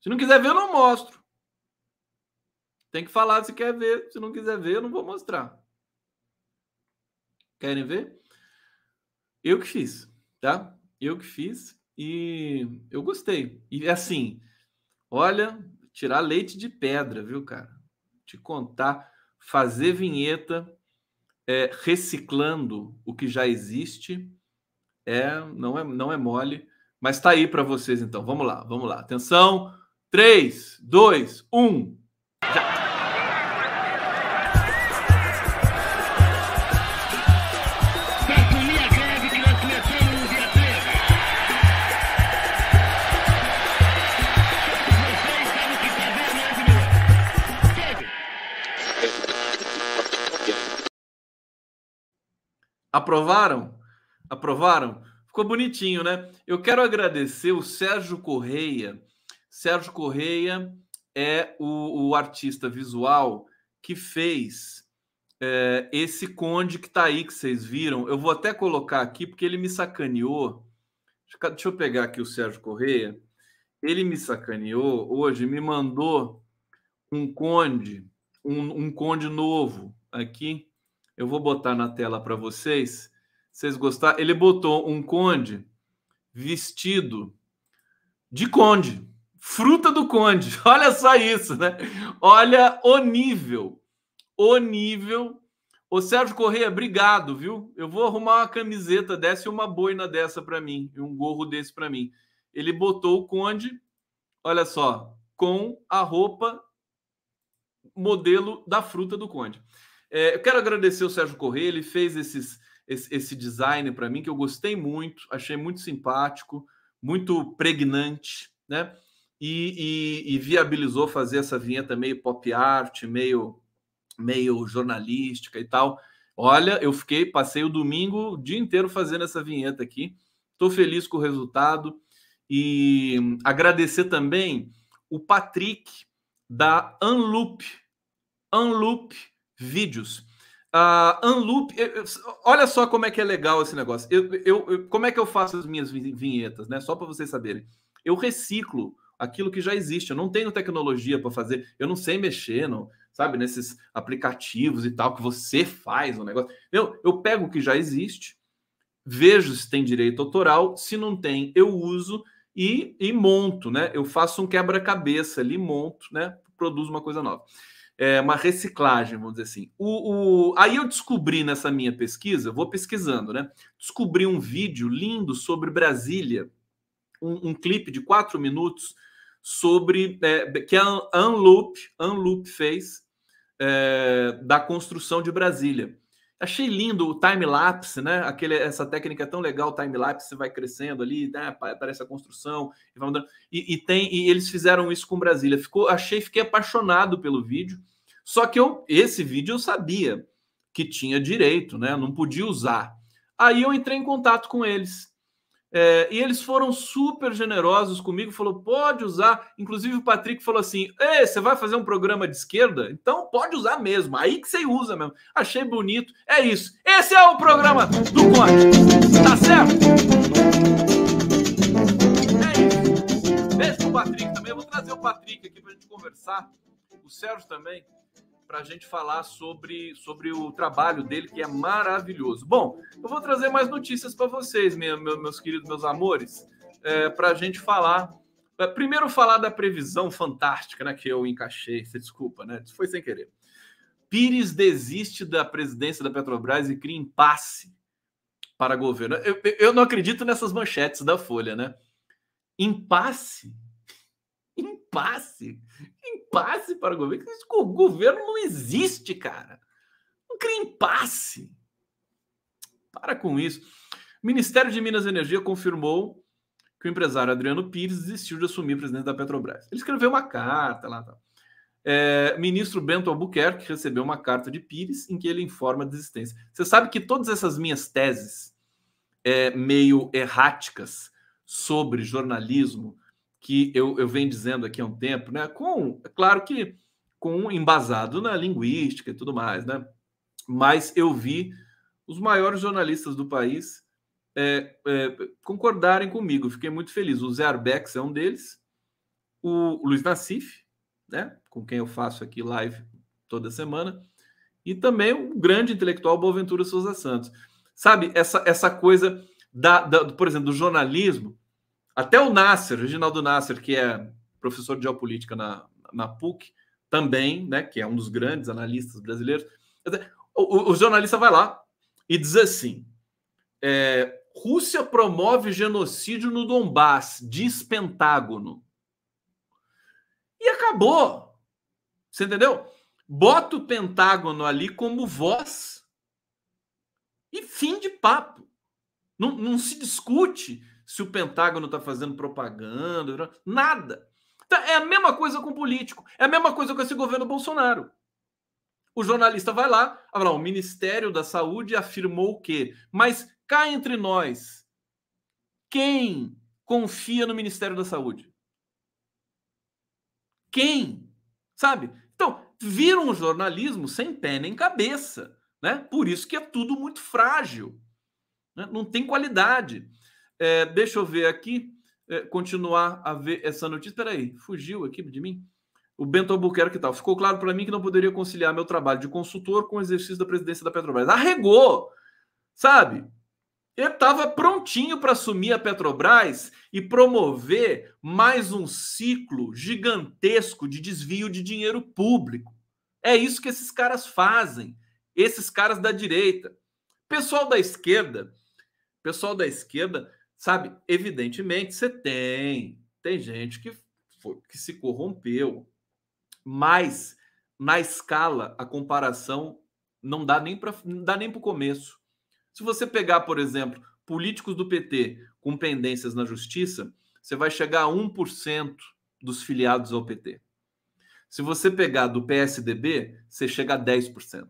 Se não quiser ver, eu não mostro. Tem que falar se quer ver. Se não quiser ver, eu não vou mostrar. Querem ver? Eu que fiz, tá? Eu que fiz e eu gostei. E assim, olha, tirar leite de pedra, viu, cara? Te contar, fazer vinheta é, reciclando o que já existe é não é não é mole, mas tá aí para vocês então. Vamos lá, vamos lá. Atenção. 3, 2, 1. Já. Aprovaram? Aprovaram? Ficou bonitinho, né? Eu quero agradecer o Sérgio Correia Sérgio Correia é o, o artista visual que fez é, esse conde que está aí, que vocês viram. Eu vou até colocar aqui, porque ele me sacaneou. Deixa eu pegar aqui o Sérgio Correia. Ele me sacaneou hoje, me mandou um conde, um, um conde novo aqui. Eu vou botar na tela para vocês. Vocês gostaram? Ele botou um conde vestido de conde. Fruta do Conde. Olha só isso, né? Olha o nível. O nível. Ô Sérgio Correia, obrigado, viu? Eu vou arrumar uma camiseta dessa e uma boina dessa para mim, e um gorro desse para mim. Ele botou o Conde, olha só, com a roupa modelo da fruta do Conde. É, eu quero agradecer o Sérgio Corrêa, ele fez esses, esse, esse design para mim que eu gostei muito, achei muito simpático, muito pregnante, né? E, e, e, viabilizou fazer essa vinheta meio pop art, meio, meio jornalística e tal. Olha, eu fiquei, passei o domingo o dia inteiro fazendo essa vinheta aqui. Estou feliz com o resultado e agradecer também o Patrick da Unloop, Unloop Vídeos. Uh, Unloop, olha só como é que é legal esse negócio. Eu, eu, eu como é que eu faço as minhas vinhetas, né? Só para vocês saberem. Eu reciclo aquilo que já existe. Eu não tenho tecnologia para fazer. Eu não sei mexer, não sabe, nesses aplicativos e tal, que você faz um negócio. Eu, eu pego o que já existe, vejo se tem direito autoral, se não tem, eu uso e, e monto, né? Eu faço um quebra-cabeça ali, monto, né? Produzo uma coisa nova. É uma reciclagem, vamos dizer assim. O, o, aí eu descobri nessa minha pesquisa, vou pesquisando, né? Descobri um vídeo lindo sobre Brasília, um, um clipe de quatro minutos sobre é, que a Unloop, Unloop fez é, da construção de Brasília. Achei lindo o time-lapse, né? Aquele, essa técnica é tão legal, time-lapse, vai crescendo ali, né? aparece a construção, e, e, tem, e eles fizeram isso com Brasília. Ficou, achei, fiquei apaixonado pelo vídeo. Só que eu, esse vídeo eu sabia que tinha direito, né? Não podia usar. Aí eu entrei em contato com eles. É, e eles foram super generosos comigo, falou, pode usar. Inclusive o Patrick falou assim: você vai fazer um programa de esquerda? Então pode usar mesmo. Aí que você usa mesmo. Achei bonito. É isso. Esse é o programa do Conte. Tá certo? É. Beijo pro Patrick também. Eu vou trazer o Patrick aqui pra gente conversar. O Sérgio também para a gente falar sobre, sobre o trabalho dele, que é maravilhoso. Bom, eu vou trazer mais notícias para vocês, meu, meu, meus queridos, meus amores, é, para a gente falar. É, primeiro, falar da previsão fantástica né, que eu encaixei. Você desculpa, né? Foi sem querer. Pires desiste da presidência da Petrobras e cria impasse para governo. Eu, eu não acredito nessas manchetes da Folha, né? Impasse? Impasse? impasse para o governo. O governo não existe, cara. Não cria impasse. Para com isso. O Ministério de Minas e Energia confirmou que o empresário Adriano Pires desistiu de assumir presidente da Petrobras. Ele escreveu uma carta lá. Tá. É, ministro Bento Albuquerque recebeu uma carta de Pires em que ele informa a desistência. Você sabe que todas essas minhas teses é, meio erráticas sobre jornalismo, que eu, eu venho dizendo aqui há um tempo, né? Com, é claro que com embasado na linguística e tudo mais, né? Mas eu vi os maiores jornalistas do país é, é, concordarem comigo. Fiquei muito feliz. O Zé Arbex é um deles, o Luiz Nassif, né? Com quem eu faço aqui live toda semana, e também o grande intelectual Boaventura Souza Santos. Sabe, essa, essa coisa da, da, por exemplo, do jornalismo até o Nasser, Reginaldo Nasser, que é professor de geopolítica na, na PUC, também, né, que é um dos grandes analistas brasileiros, o, o jornalista vai lá e diz assim: é, Rússia promove genocídio no Donbass, diz Pentágono. E acabou. Você entendeu? Bota o Pentágono ali como voz e fim de papo. Não, não se discute se o Pentágono está fazendo propaganda, nada. Então, é a mesma coisa com político, é a mesma coisa com esse governo Bolsonaro. O jornalista vai lá, o Ministério da Saúde afirmou o quê? Mas cá entre nós, quem confia no Ministério da Saúde? Quem? Sabe? Então, vira um jornalismo sem pé nem cabeça. Né? Por isso que é tudo muito frágil. Né? Não tem qualidade. É, deixa eu ver aqui, é, continuar a ver essa notícia. Espera aí, fugiu aqui de mim? O Bento Albuquerque tal. Ficou claro para mim que não poderia conciliar meu trabalho de consultor com o exercício da presidência da Petrobras. Arregou, sabe? Ele estava prontinho para assumir a Petrobras e promover mais um ciclo gigantesco de desvio de dinheiro público. É isso que esses caras fazem, esses caras da direita. Pessoal da esquerda, pessoal da esquerda Sabe? Evidentemente, você tem, tem gente que, foi, que se corrompeu, mas na escala a comparação Não dá nem para dá nem para o começo. Se você pegar, por exemplo, políticos do PT com pendências na justiça, você vai chegar a 1% dos filiados ao PT. Se você pegar do PSDB, você chega a 10%.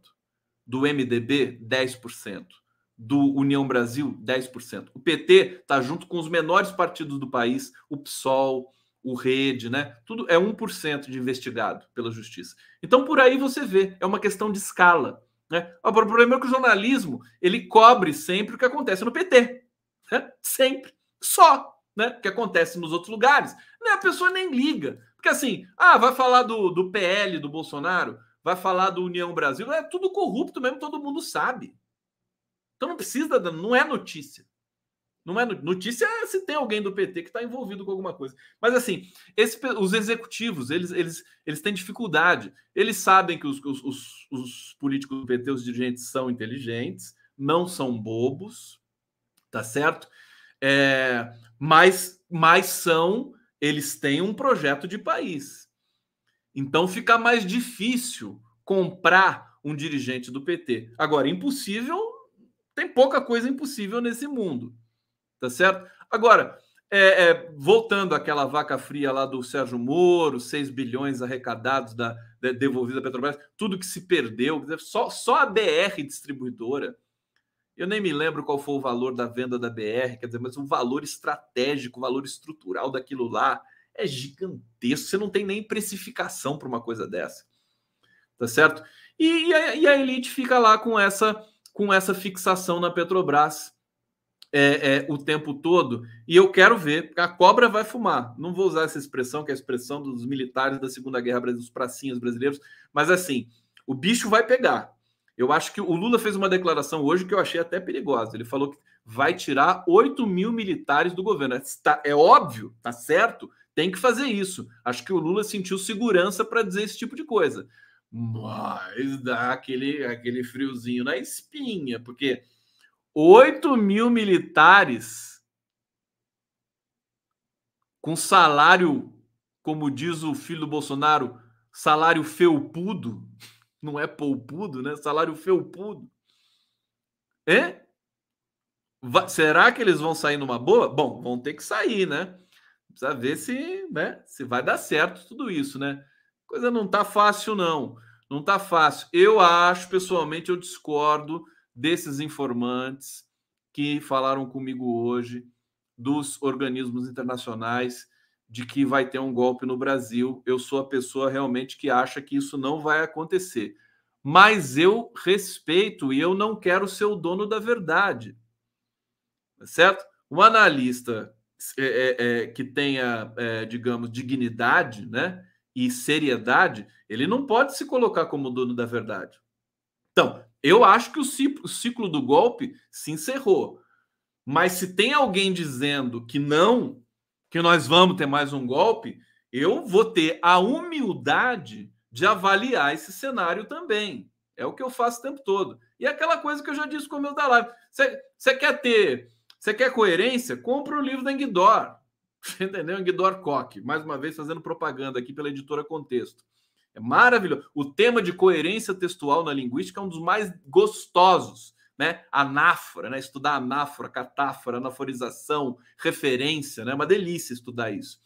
Do MDB, 10%. Do União Brasil, 10%. O PT está junto com os menores partidos do país, o PSOL, o Rede, né? Tudo é 1% de investigado pela justiça. Então, por aí você vê, é uma questão de escala. Né? O problema é que o jornalismo ele cobre sempre o que acontece no PT. Né? Sempre. Só. Né? O que acontece nos outros lugares. Né? A pessoa nem liga. Porque assim, ah, vai falar do, do PL do Bolsonaro, vai falar do União Brasil, é tudo corrupto mesmo, todo mundo sabe. Então não precisa, não é notícia. Não é notícia é se tem alguém do PT que está envolvido com alguma coisa. Mas assim, esse, os executivos, eles, eles, eles têm dificuldade. Eles sabem que os, os, os políticos do PT, os dirigentes, são inteligentes, não são bobos, tá certo? É, mas, mas são, eles têm um projeto de país. Então fica mais difícil comprar um dirigente do PT. Agora, impossível, tem pouca coisa impossível nesse mundo tá certo? Agora, é, é, voltando àquela vaca fria lá do Sérgio Moro, 6 bilhões arrecadados da, da devolvida à Petrobras, tudo que se perdeu, só, só a BR distribuidora. Eu nem me lembro qual foi o valor da venda da BR, quer dizer, mas o valor estratégico, o valor estrutural daquilo lá é gigantesco. Você não tem nem precificação para uma coisa dessa. Tá certo? E, e, a, e a elite fica lá com essa, com essa fixação na Petrobras é, é, o tempo todo. E eu quero ver, a cobra vai fumar. Não vou usar essa expressão, que é a expressão dos militares da Segunda Guerra Brasileira, dos pracinhas brasileiros, mas assim, o bicho vai pegar. Eu acho que o Lula fez uma declaração hoje que eu achei até perigosa. Ele falou que vai tirar 8 mil militares do governo. É, óbvio, tá certo, tem que fazer isso. Acho que o Lula sentiu segurança para dizer esse tipo de coisa. Mas dá aquele, aquele friozinho na espinha, porque 8 mil militares com salário, como diz o filho do Bolsonaro, salário felpudo, não é poupudo, né? Salário felpudo. É? será que eles vão sair numa boa? Bom, vão ter que sair, né? Precisa ver se, né, se vai dar certo tudo isso, né? Coisa não tá fácil, não. Não tá fácil. Eu acho, pessoalmente, eu discordo desses informantes que falaram comigo hoje, dos organismos internacionais, de que vai ter um golpe no Brasil. Eu sou a pessoa realmente que acha que isso não vai acontecer. Mas eu respeito e eu não quero ser o dono da verdade. Certo? Um analista é, é, é, que tenha, é, digamos, dignidade né, e seriedade, ele não pode se colocar como dono da verdade. Então, eu acho que o ciclo, do golpe se encerrou. Mas se tem alguém dizendo que não, que nós vamos ter mais um golpe, eu vou ter a humildade de avaliar esse cenário também. É o que eu faço o tempo todo. E aquela coisa que eu já disse com o meu da live. Você quer ter, você quer coerência? Compre o livro da Enguidor. Entendeu? Enguidor Koch. Mais uma vez fazendo propaganda aqui pela editora Contexto. É maravilhoso. O tema de coerência textual na linguística é um dos mais gostosos, né? Anáfora, né? Estudar anáfora, catáfora, anaforização, referência, né? É uma delícia estudar isso.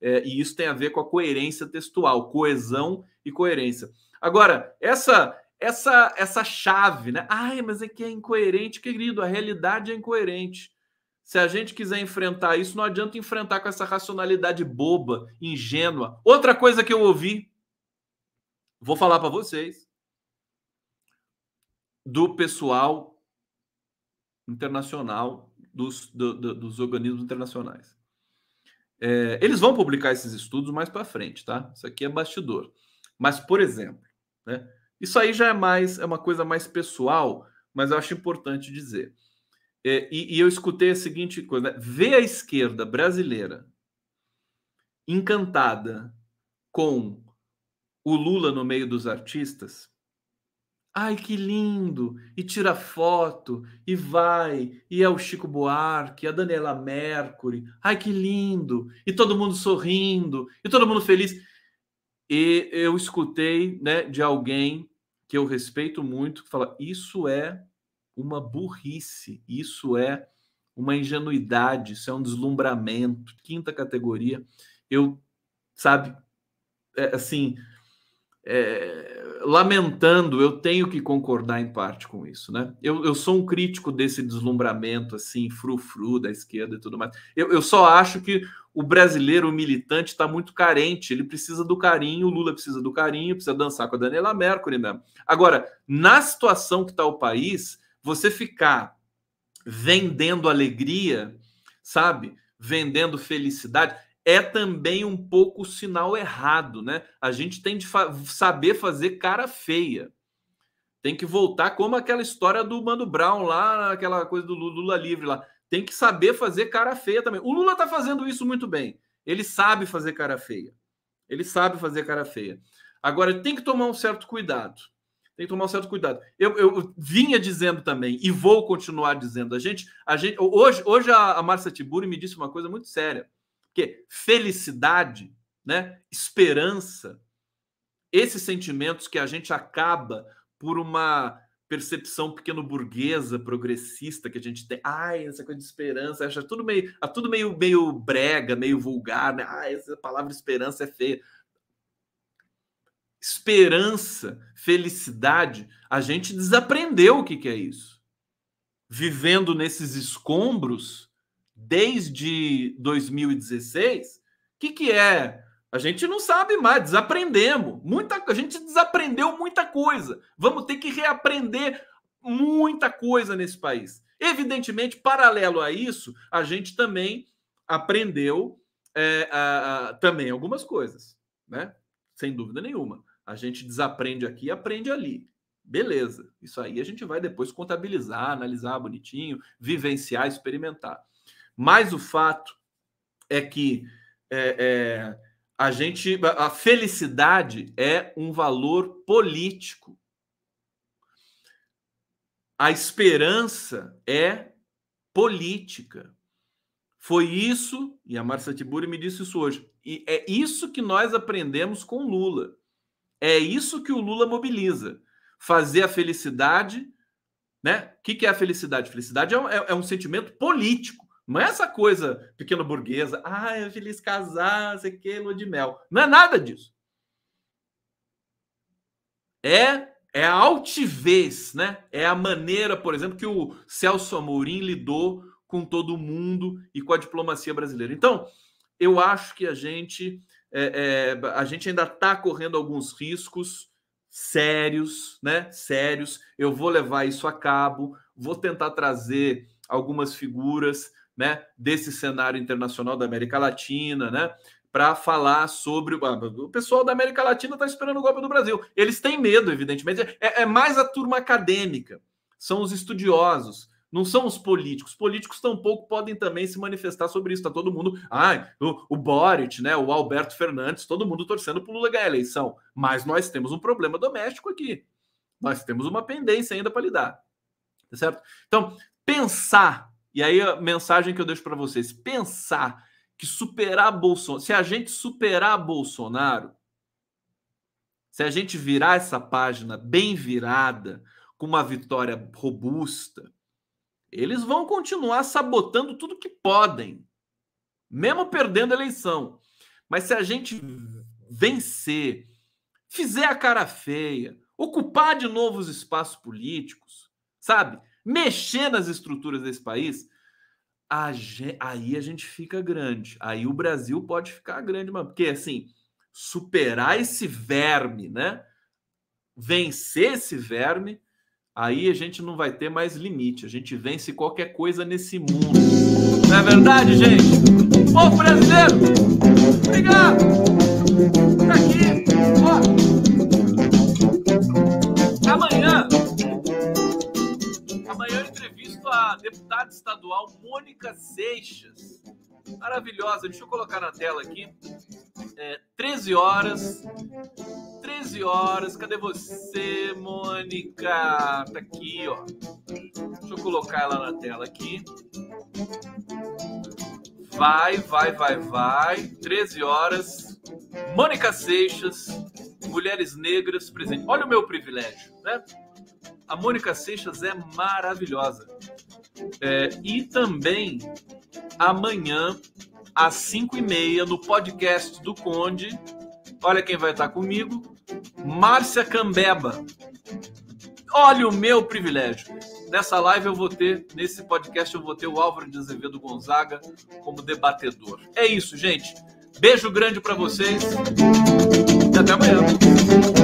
É, e isso tem a ver com a coerência textual, coesão e coerência. Agora, essa essa essa chave, né? Ai, mas é que é incoerente, querido. A realidade é incoerente. Se a gente quiser enfrentar isso, não adianta enfrentar com essa racionalidade boba, ingênua. Outra coisa que eu ouvi Vou falar para vocês do pessoal internacional, dos, do, do, dos organismos internacionais. É, eles vão publicar esses estudos mais para frente, tá? Isso aqui é bastidor. Mas, por exemplo, né, isso aí já é mais é uma coisa mais pessoal, mas eu acho importante dizer. É, e, e, eu escutei a seguinte coisa: né? ver a esquerda brasileira encantada com o Lula no meio dos artistas. Ai, que lindo! E tira foto, e vai, e é o Chico Buarque, a Daniela Mercury. Ai, que lindo! E todo mundo sorrindo, e todo mundo feliz. E eu escutei né, de alguém que eu respeito muito, que fala: isso é uma burrice, isso é uma ingenuidade, isso é um deslumbramento, quinta categoria. Eu, sabe, é, assim, é, lamentando, eu tenho que concordar em parte com isso, né? Eu, eu sou um crítico desse deslumbramento, assim, frufru da esquerda e tudo mais. Eu, eu só acho que o brasileiro, o militante, está muito carente, ele precisa do carinho, o Lula precisa do carinho, precisa dançar com a Daniela Mercury mesmo. Agora, na situação que está o país, você ficar vendendo alegria, sabe? Vendendo felicidade, é também um pouco o sinal errado, né? A gente tem de fa saber fazer cara feia. Tem que voltar como aquela história do Mano Brown lá, aquela coisa do Lula livre lá. Tem que saber fazer cara feia também. O Lula tá fazendo isso muito bem. Ele sabe fazer cara feia. Ele sabe fazer cara feia. Agora, tem que tomar um certo cuidado. Tem que tomar um certo cuidado. Eu, eu vinha dizendo também, e vou continuar dizendo, a gente, a gente hoje, hoje a, a Tiburi me disse uma coisa muito séria. Porque felicidade, né, esperança, esses sentimentos que a gente acaba por uma percepção pequeno burguesa, progressista que a gente tem. Ai, essa coisa de esperança, acha tudo meio, é tudo meio, meio brega, meio vulgar, né? Ai, essa palavra esperança é feia. Esperança, felicidade, a gente desaprendeu o que, que é isso. Vivendo nesses escombros, desde 2016, o que, que é? A gente não sabe mais, desaprendemos. Muita, a gente desaprendeu muita coisa. Vamos ter que reaprender muita coisa nesse país. Evidentemente, paralelo a isso, a gente também aprendeu é, a, a, também algumas coisas, né? Sem dúvida nenhuma. A gente desaprende aqui e aprende ali. Beleza. Isso aí a gente vai depois contabilizar, analisar bonitinho, vivenciar, experimentar. Mas o fato é que é, é, a gente, a felicidade é um valor político. A esperança é política. Foi isso, e a Marcia Tiburi me disse isso hoje, e é isso que nós aprendemos com Lula. É isso que o Lula mobiliza. Fazer a felicidade, né? O que, é a felicidade? Felicidade é um, é, é um sentimento político. Não é essa coisa pequena burguesa, ah, é feliz casar, sei que, lua de mel. Não é nada disso. É é a altivez, né? É a maneira, por exemplo, que o Celso Amorim lidou com todo mundo e com a diplomacia brasileira. Então, eu acho que a gente é, é, a gente ainda está correndo alguns riscos sérios, né? Sérios. Eu vou levar isso a cabo, vou tentar trazer algumas figuras né, desse cenário internacional da América Latina, né, para falar sobre o pessoal da América Latina está esperando o golpe do Brasil. Eles têm medo, evidentemente. É, é, mais a turma acadêmica, são os estudiosos, não são os políticos. Os políticos tampouco podem também se manifestar sobre isso. Está todo mundo, ah, o, o Boric, né, o Alberto Fernandes, todo mundo torcendo para o Lula ganhar a eleição. Mas nós temos um problema doméstico aqui. Nós temos uma pendência ainda para lidar. Tá certo? Então, pensar e aí a mensagem que eu deixo para vocês: pensar que superar Bolsonaro, se a gente superar Bolsonaro, se a gente virar essa página bem virada, com uma vitória robusta, eles vão continuar sabotando tudo que podem, mesmo perdendo a eleição. Mas se a gente vencer, fizer a cara feia, ocupar de novo os espaços políticos, sabe? Mexer nas estruturas desse país, a gente, aí a gente fica grande. Aí o Brasil pode ficar grande, mano. Porque assim, superar esse verme, né? Vencer esse verme, aí a gente não vai ter mais limite. A gente vence qualquer coisa nesse mundo. Não é verdade, gente? Povo brasileiro! Obrigado! Tá aqui! Ó. deputada estadual Mônica Seixas. Maravilhosa. Deixa eu colocar na tela aqui. É, 13 horas. 13 horas. Cadê você, Mônica? Tá aqui, ó. Deixa eu colocar ela na tela aqui. Vai, vai, vai, vai. 13 horas. Mônica Seixas mulheres negras presentes. Olha o meu privilégio, né? A Mônica Seixas é maravilhosa. É, e também amanhã, às 5 e meia, no podcast do Conde. Olha quem vai estar comigo. Márcia Cambeba. Olha o meu privilégio. Nessa live eu vou ter, nesse podcast eu vou ter o Álvaro de Azevedo Gonzaga como debatedor. É isso, gente. Beijo grande para vocês e até amanhã.